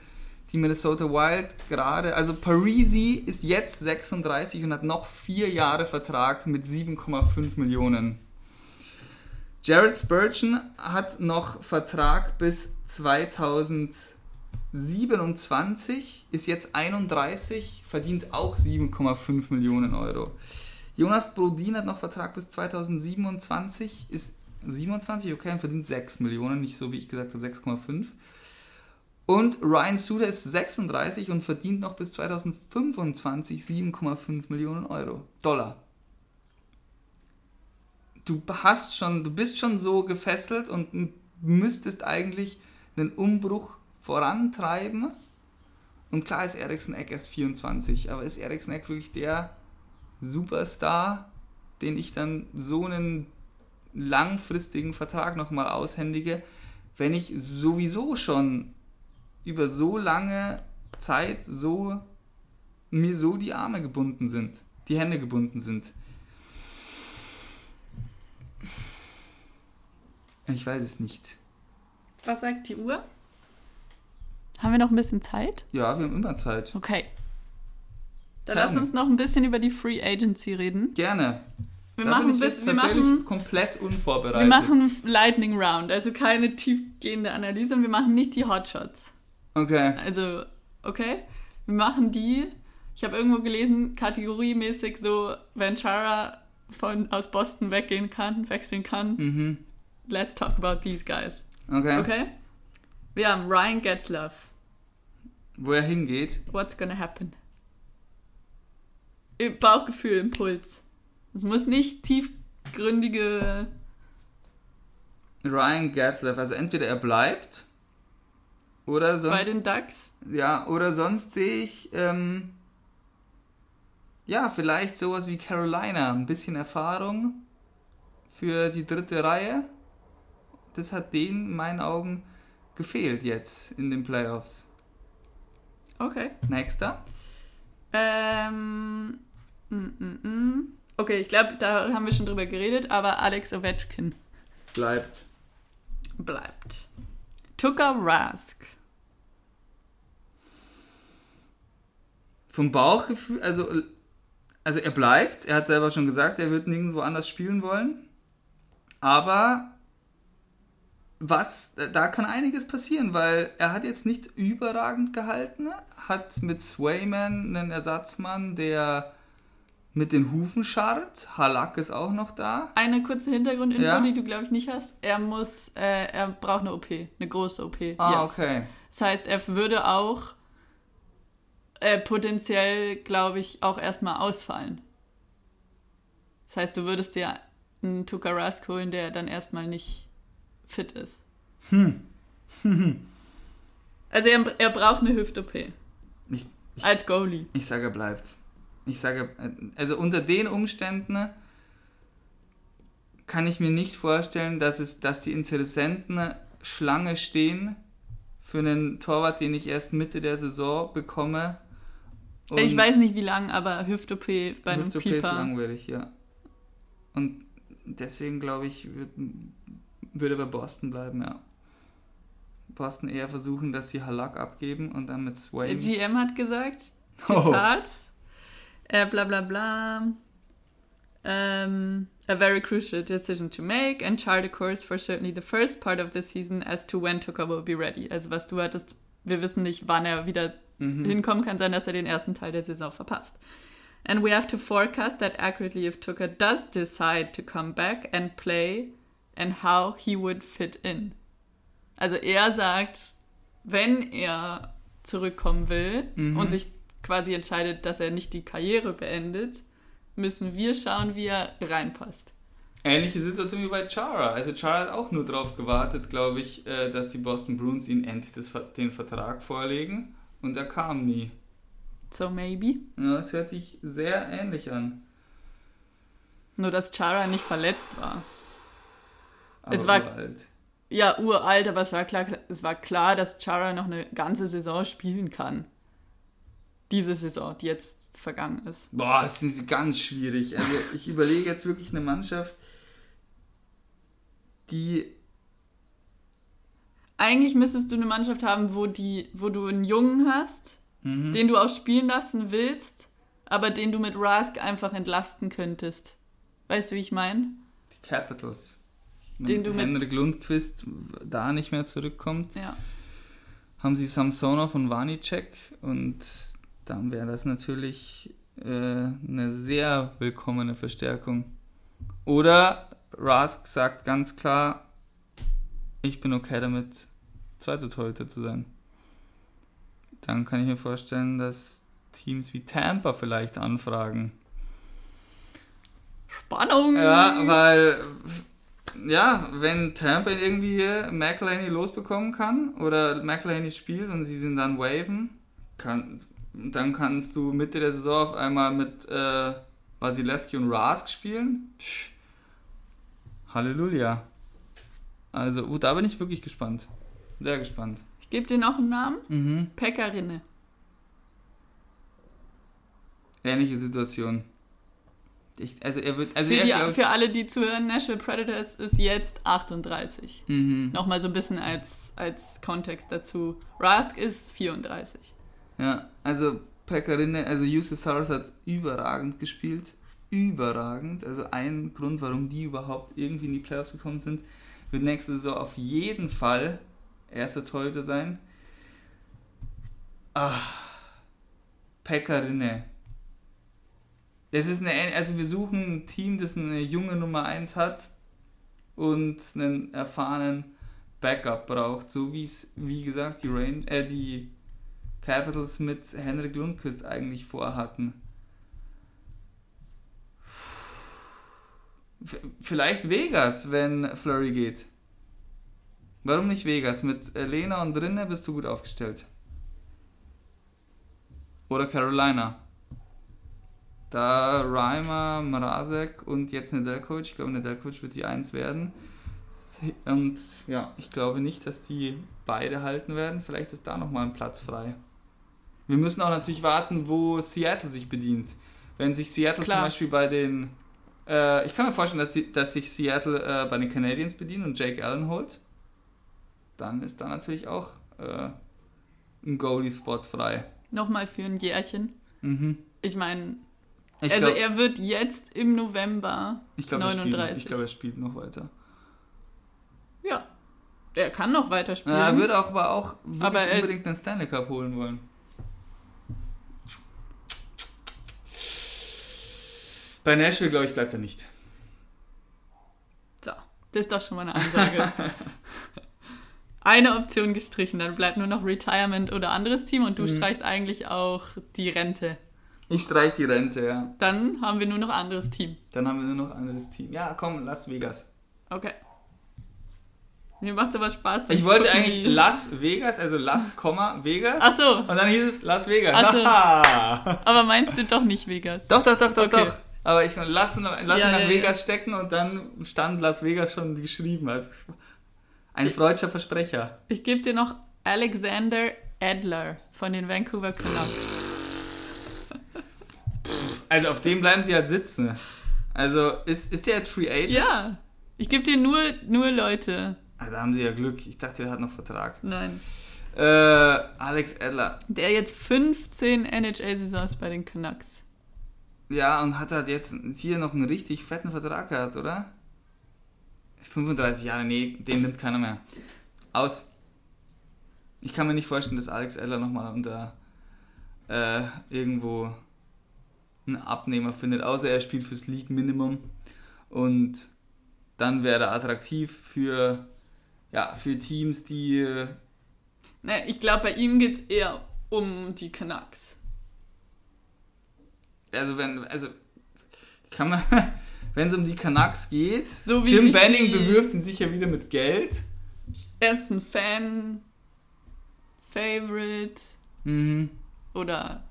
die Minnesota Wild gerade, also Parisi ist jetzt 36 und hat noch vier Jahre Vertrag mit 7,5 Millionen. Jared Spurgeon hat noch Vertrag bis 2027, ist jetzt 31, verdient auch 7,5 Millionen Euro. Jonas Brodin hat noch Vertrag bis 2027, ist 27, okay, und verdient 6 Millionen, nicht so wie ich gesagt habe, 6,5. Und Ryan Suter ist 36 und verdient noch bis 2025 7,5 Millionen Euro. Dollar. Du hast schon, du bist schon so gefesselt und müsstest eigentlich einen Umbruch vorantreiben. Und klar ist Ericsson Eck erst 24, aber ist Ericsson Eck wirklich der Superstar, den ich dann so einen langfristigen Vertrag nochmal aushändige, wenn ich sowieso schon über so lange Zeit so mir so die Arme gebunden sind, die Hände gebunden sind. Ich weiß es nicht. Was sagt die Uhr? Haben wir noch ein bisschen Zeit? Ja, wir haben immer Zeit. Okay. Dann Tell lass uns noch ein bisschen über die Free Agency reden. Gerne. Wir Da machen, bin ich bis, wir, machen, komplett unvorbereitet. wir machen Lightning Round, also keine tiefgehende Analyse und wir machen nicht die Hotshots. Okay. Also, okay, wir machen die. Ich habe irgendwo gelesen, kategoriemäßig so, wenn Chara von aus Boston weggehen kann, wechseln kann. Mhm. Let's talk about these guys. Okay. Okay? Wir haben Ryan Getzlaff. Wo er hingeht. What's gonna happen? Bauchgefühl, Impuls. Es muss nicht tiefgründige. Ryan Getzlaff. Also entweder er bleibt oder sonst. Bei den Ducks. Ja, oder sonst sehe ich, ähm, ja, vielleicht sowas wie Carolina. Ein bisschen Erfahrung für die dritte Reihe. Das hat denen in meinen Augen gefehlt jetzt in den Playoffs. Okay. Nächster. Ähm. Mm, mm, mm. Okay, ich glaube, da haben wir schon drüber geredet, aber Alex Ovechkin Bleibt. bleibt. Tuka Rask. Vom Bauchgefühl, also, also er bleibt. Er hat selber schon gesagt, er wird nirgendwo anders spielen wollen. Aber was, da kann einiges passieren, weil er hat jetzt nicht überragend gehalten, hat mit Swayman einen Ersatzmann, der mit den Hufen scharrt. Halak ist auch noch da. Eine kurze Hintergrundinfo, Ja. die du, glaube ich, nicht hast. Er muss, äh, er braucht eine OP, eine große OP. Ah, jetzt. okay. Das heißt, er würde auch äh, potenziell, glaube ich, auch erstmal ausfallen. Das heißt, du würdest dir einen Tuka Rask holen, der dann erstmal nicht fit ist. also er, er braucht eine Hüft-OP als Goalie. ich sage, er bleibt. Ich sage, also unter den Umständen kann ich mir nicht vorstellen, dass, es, dass die Interessenten Schlange stehen für einen Torwart, den ich erst Mitte der Saison bekomme. Und ich weiß nicht wie lang, aber Hüft-OP bei einem Hüft-OP ist Keeper. langweilig, ja. Und deswegen glaube ich, würde bei Boston bleiben, ja. Boston eher versuchen, dass sie Halak abgeben und dann mit Der Swain. GM hat gesagt, Oh. Zitat, äh, bla bla bla, um, a very crucial decision to make and chart a course for certainly the first part of the season as to when Tucker will be ready. Also was du hattest, wir wissen nicht, wann er wieder Mhm. hinkommen kann, sein, dass er den ersten Teil der Saison verpasst. And we have to forecast that accurately if Tucker does decide to come back and play and how he would fit in. Also er sagt, wenn er zurückkommen will Mhm. und sich quasi entscheidet, dass er nicht die Karriere beendet, müssen wir schauen, wie er reinpasst. Ähnliche Situation wie bei Chara. Also Chara hat auch nur darauf gewartet, glaube ich, äh, dass die Boston Bruins ihm endlich das, den Vertrag vorlegen. Und er kam nie. So maybe. Ja, das hört sich sehr ähnlich an. Nur dass Chara nicht verletzt war. Aber Es war- uralt. Ja, uralt, aber es war klar, es war klar, dass Chara noch eine ganze Saison spielen kann. Diese Saison, die jetzt vergangen ist. Boah, das ist ganz schwierig. Also ich überlege jetzt wirklich eine Mannschaft, die Eigentlich müsstest du eine Mannschaft haben, wo, die, wo du einen Jungen hast, Mhm. den du auch spielen lassen willst, aber den du mit Rask einfach entlasten könntest. Weißt du, wie ich meine? die Capitals. Wenn Den du mit- Henrik Lundqvist da nicht mehr zurückkommt, Ja. haben sie Samsonov und Vanicek und dann wäre das natürlich äh, eine sehr willkommene Verstärkung. Oder Rask sagt ganz klar, ich bin okay damit, zweiter Torhüter zu sein. Dann kann ich mir vorstellen, dass Teams wie Tampa vielleicht anfragen. Spannung! Ja, weil, ja, wenn Tampa irgendwie McElhaney losbekommen kann oder McElhaney spielt und sie sind dann waven, kann, dann kannst du Mitte der Saison auf einmal mit äh, Vasilevsky und Rask spielen. Pff, Halleluja. Also, oh, da bin ich wirklich gespannt. Sehr gespannt. Ich gebe dir noch einen Namen. Mhm. Pekkarinne. Ähnliche Situation. Ich, also er wird, also Für, er die, glaub, für alle, die zuhören, Nashville Predators ist jetzt 38. mhm. Nochmal so ein bisschen als, als Kontext dazu. Rask ist 34. Ja, also Pekarinne, also Saros hat überragend gespielt. Überragend. Also ein Grund, warum die überhaupt irgendwie in die Playoffs gekommen sind, wird nächste Saison auf jeden Fall erster Torhüter sein. Ah, Pekarinne. Das ist eine, also wir suchen ein Team, das eine junge Nummer 1 hat und einen erfahrenen Backup braucht, so wie es, wie gesagt, die Rain, äh, die Capitals mit Henrik Lundqvist eigentlich vorhatten. Vielleicht Vegas, wenn Flurry geht. Warum nicht Vegas? Mit Lena und Rinne bist du gut aufgestellt. Oder Carolina. Da Reimer, Mrazek und jetzt Nedeljkovic. Ich glaube, Nedeljkovic wird die Eins werden. Und ja, ich glaube nicht, dass die beide halten werden. Vielleicht ist da nochmal ein Platz frei. Wir müssen auch natürlich warten, wo Seattle sich bedient. Wenn sich Seattle Klar. zum Beispiel bei den. Äh, ich kann mir vorstellen, dass, sie, dass sich Seattle äh, bei den Canadiens bedient und Jake Allen holt. Dann ist da natürlich auch äh, ein Goalie-Spot frei. Nochmal für ein Jährchen. Mhm. Ich meine, also glaub- er wird jetzt im November ich glaube, spielt- 39. ich glaub, er spielt noch weiter. Ja. Er kann noch weiter spielen. Er würde auch, aber auch Aber er unbedingt einen Stanley Cup holen wollen. Bei Nashville, glaube ich, bleibt er nicht. so, das ist doch schon mal eine Ansage. eine Option gestrichen, dann bleibt nur noch Retirement oder anderes Team und du Mhm. streichst eigentlich auch die Rente. Ich streich die Rente, ja. Dann haben wir nur noch anderes Team. Dann haben wir nur noch anderes Team. Ja, komm, Las Vegas. Okay. Mir macht aber Spaß. Ich wollte eigentlich Las Vegas, also Las, Vegas. Ach so, Und dann hieß es Las Vegas. Ach so. Aber meinst du doch nicht Vegas? Doch, doch, doch, doch, Okay. doch. Aber ich lasse lass Ja, nach ja, Vegas stecken und dann stand Las Vegas schon geschrieben. Also ein freudscher Versprecher. Ich gebe dir noch Alexander Adler von den Vancouver Canucks. Also auf dem bleiben sie halt sitzen. Also ist, ist der jetzt Free Agent? Ja, ich gebe dir nur, nur Leute. Ah, da haben sie ja Glück. Ich dachte, er hat noch Vertrag. Nein. Äh, Alex Adler. Der jetzt 15 NHL-Saisons bei den Canucks. Ja, und hat halt jetzt hier noch einen richtig fetten Vertrag gehabt, oder? 35 Jahre, nee, den nimmt keiner mehr. Aus. Ich kann mir nicht vorstellen, dass Alex Adler nochmal unter äh, irgendwo einen Abnehmer findet, außer er spielt fürs League Minimum. Und dann wäre er attraktiv für, ja, für Teams, die. äh, Ne, ich glaube, bei ihm geht es eher um die Canucks. Also, wenn. Also, kann man. Wenn es um die Canucks geht, So wie Jim Benning bewirft ihn sicher wieder mit Geld. Er ist ein Fan, Favorite Mhm. oder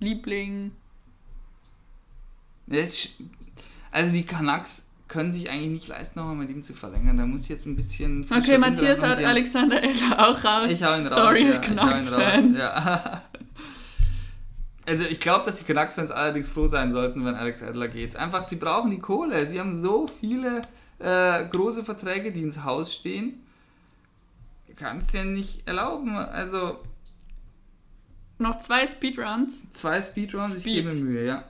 Liebling. Also die Canucks können sich eigentlich nicht leisten, nochmal mit ihm zu verlängern. Da muss jetzt ein bisschen. Okay, Matthias haben- Alexander Eller auch raus. Ich hau ihn raus. Sorry, ja, ich hau ihn Canucks-Fans. Ja. Also ich glaube, dass die Canucks-Fans allerdings froh sein sollten, wenn Alex Adler geht. Einfach, sie brauchen die Kohle. Sie haben so viele äh, große Verträge, die ins Haus stehen. Du kannst dir nicht erlauben. Also Noch zwei Speedruns. zwei Speedruns, ich Speed. gebe mir Mühe, ja.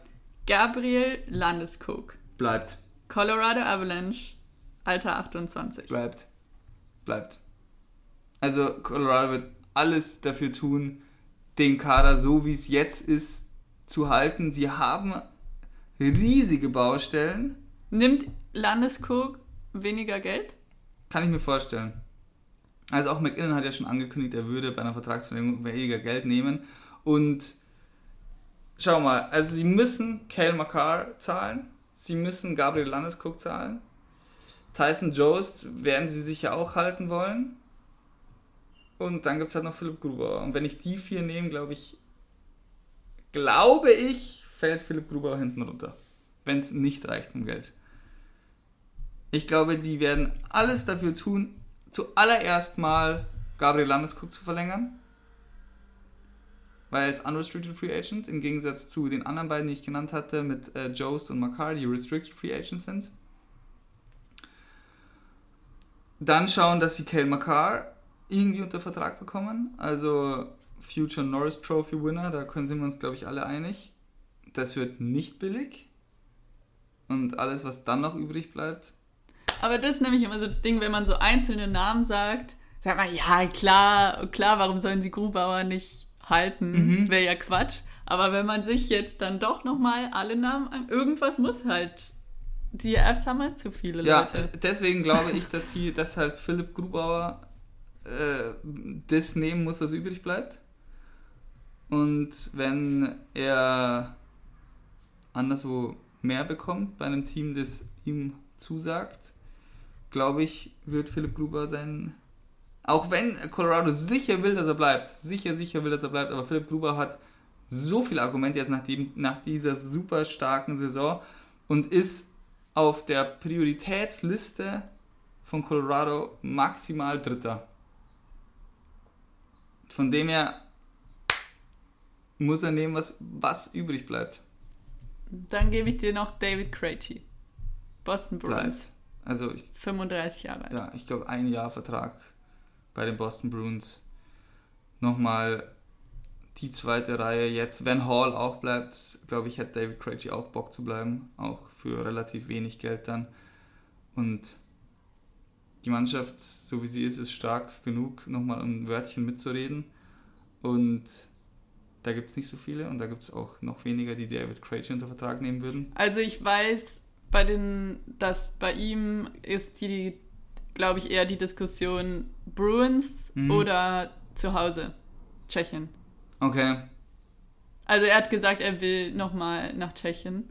Gabriel Landeskog. Bleibt. Colorado Avalanche. Alter 28. Bleibt. Bleibt. Also Colorado wird alles dafür tun, den Kader so wie es jetzt ist zu halten. Sie haben riesige Baustellen, Nimmt Landeskog weniger Geld? kann ich mir vorstellen. Also auch McKinnon hat ja schon angekündigt, er würde bei einer Vertragsverlängerung weniger Geld nehmen. Und schau mal, also sie müssen Cale McCarr zahlen, sie müssen Gabriel Landeskog zahlen. Tyson Jost werden sie sicher auch halten wollen. Und dann gibt es halt noch Philipp Gruber. Und wenn ich die vier nehme, glaube ich, glaube ich, fällt Philipp Gruber hinten runter. Wenn es nicht reicht um Geld. Ich glaube, die werden alles dafür tun, zuallererst mal Gabriel Landeskog zu verlängern. Weil er ist Unrestricted Free Agent, im Gegensatz zu den anderen beiden, die ich genannt hatte, mit äh, Jost und Makar, die Restricted Free Agents sind. Dann schauen, dass sie Kale Makar irgendwie unter Vertrag bekommen. Also Future Norris Trophy Winner, da können sind wir uns, glaube ich, alle einig. Das wird nicht billig. Und alles, was dann noch übrig bleibt, Aber das ist nämlich immer so das Ding, wenn man so einzelne Namen sagt, sagt man, ja, klar, klar, warum sollen sie Grubauer nicht halten? Mhm. Wäre ja Quatsch. Aber wenn man sich jetzt dann doch nochmal alle Namen an, irgendwas muss halt. Die Fs haben halt zu viele Ja, Leute. äh, deswegen glaube ich, dass sie, dass halt Philipp Grubauer äh, das nehmen muss, was übrig bleibt. Und wenn er anderswo mehr bekommt bei einem Team, das ihm zusagt, glaube ich, wird Philipp Gruber sein. Auch wenn Colorado sicher will, dass er bleibt, sicher, sicher will, dass er bleibt, aber Philipp Gruber hat so viele Argumente jetzt nach, dem, nach dieser super starken Saison und ist auf der Prioritätsliste von Colorado maximal Dritter. Von dem her muss er nehmen, was, was übrig bleibt. Dann gebe ich dir noch David Krejci. Boston bleibt. Bruins. Also ich, 35 Jahre alt. ja, ich glaube ein Jahr Vertrag bei den Boston Bruins. Nochmal die zweite Reihe jetzt. Wenn Hall auch bleibt, glaube ich, hat David Krejci auch Bock zu bleiben. Auch für relativ wenig Geld dann. Und die Mannschaft, so wie sie ist, ist stark genug, nochmal ein Wörtchen mitzureden. Und da gibt es nicht so viele und da gibt es auch noch weniger, die David Krejci unter Vertrag nehmen würden. Also ich weiß, bei den, dass bei ihm ist die, glaube ich, eher die Diskussion Bruins Mhm. oder zu Hause, Tschechien. Okay. Also er hat gesagt, er will nochmal nach Tschechien.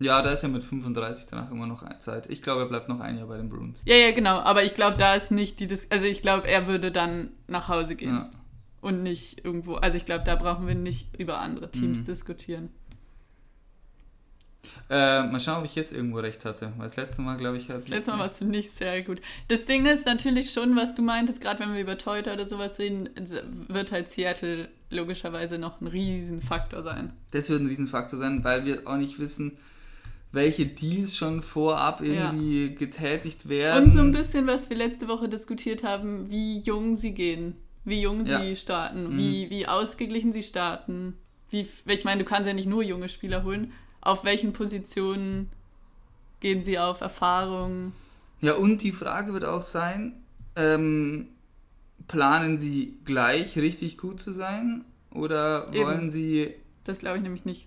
Ja, da ist ja mit 35 danach immer noch Zeit. Ich glaube, er bleibt noch ein Jahr bei den Bruins. Ja, ja, genau. Aber ich glaube, da ist nicht die Dis Also ich glaube, er würde dann nach Hause gehen Ja. und nicht irgendwo. Also ich glaube, da brauchen wir nicht über andere Teams Mhm. diskutieren. Äh, mal schauen, ob ich jetzt irgendwo recht hatte. Weil das letzte Mal, glaube ich, hat Das letzte Mal warst du nicht sehr gut. Das Ding ist natürlich schon, was du meintest, gerade wenn wir über Toyota oder sowas reden, wird halt Seattle logischerweise noch ein Riesenfaktor sein. Das wird ein Riesenfaktor sein, weil wir auch nicht wissen, welche Deals schon vorab irgendwie getätigt werden. Und so ein bisschen, was wir letzte Woche diskutiert haben, wie jung sie gehen, wie jung Ja. sie starten, Mhm. wie, wie ausgeglichen sie starten. Wie, ich meine, du kannst ja nicht nur junge Spieler holen. Auf welchen Positionen gehen sie auf Erfahrung? Ja, und die Frage wird auch sein, ähm, planen sie gleich richtig gut zu sein? Oder Eben. wollen sie, Das glaube ich nämlich nicht.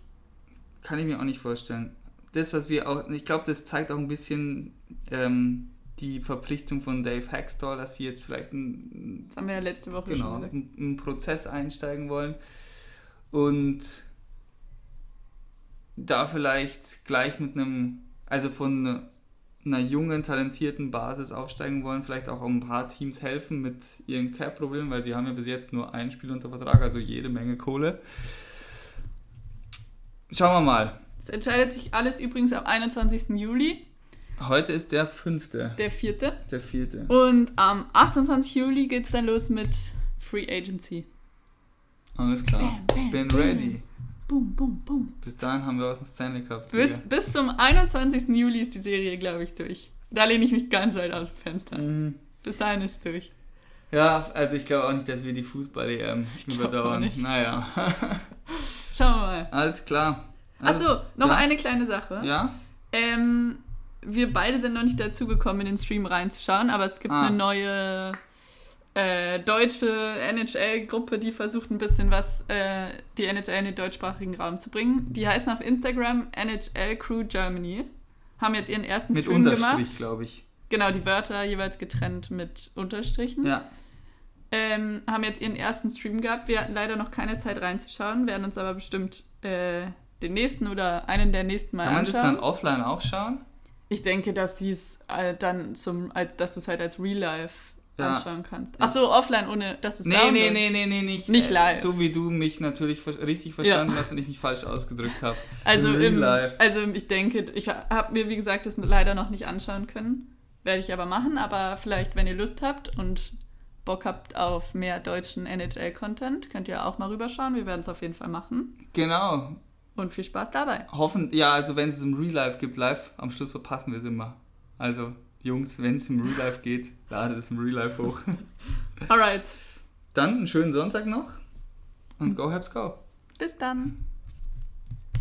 kann ich mir auch nicht vorstellen. Das, was wir auch, ich glaube, das zeigt auch ein bisschen ähm, die Verpflichtung von Dave Hackstall, dass sie jetzt vielleicht ein, Das haben wir ja letzte Woche genau, schon einen, einen Prozess einsteigen wollen und da vielleicht gleich mit einem, also von einer jungen, talentierten Basis aufsteigen wollen, vielleicht auch ein paar Teams helfen mit ihren Cap-Problemen, weil sie haben ja bis jetzt nur ein Spiel unter Vertrag, also jede Menge Kohle. Schauen wir mal. Es entscheidet sich alles übrigens am 21. Juli, Heute ist der fünfte, der vierte. der vierte. Und am 28. Juli geht es dann los mit Free Agency. Alles klar. Bam, bam, Bin ready. Boom, boom, boom. Bis dahin haben wir aus dem Stanley Cup. Bis, bis zum 21. Juli ist die Serie, glaube ich, durch. Da lehne ich mich ganz weit aus dem Fenster. Mhm. Bis dahin ist es durch. Ja, also ich glaube auch nicht, dass wir die Fußball-EM auch überdauern. Naja, Schauen wir mal. alles klar. Also, Achso, noch ja? eine kleine Sache. Ja? Ähm, wir beide sind noch nicht dazu gekommen, in den Stream reinzuschauen, aber es gibt Ah. eine neue äh, deutsche NHL-Gruppe, die versucht ein bisschen was, äh, die NHL in den deutschsprachigen Raum zu bringen. Die heißen auf Instagram NHL Crew Germany. Haben jetzt ihren ersten Mit Stream gemacht. Unterstrich, glaube ich. Genau, die Wörter jeweils getrennt mit Unterstrichen. Ja. Ähm, haben jetzt ihren ersten Stream gehabt. Wir hatten leider noch keine Zeit reinzuschauen, werden uns aber bestimmt äh, den nächsten oder einen der nächsten Mal Kann man das anschauen. dann offline auch schauen? Ich denke, dass sie es äh, dann zum, dass du es halt als Real Life Ja. anschauen kannst. Ach so, offline, ohne dass du es Nee, nee, nee, nee, nee, nicht. Nicht äh, live. So wie du mich natürlich richtig verstanden hast und ich mich falsch ausgedrückt habe. Also, Real im, life. also ich denke, ich habe mir, wie gesagt, das leider noch nicht anschauen können. Werde ich aber machen, aber vielleicht, wenn ihr Lust habt und Bock habt auf mehr deutschen NHL-Content, könnt ihr auch mal rüberschauen. Wir werden es auf jeden Fall machen. Genau. Und viel Spaß dabei. Hoffen, ja, also wenn es im Real Life gibt, live, am Schluss verpassen wir es immer. Also, Jungs, wenn es im Real Life geht, ladet es im Real Life hoch. Alright, Dann einen schönen Sonntag noch und go Habs go. bis dann.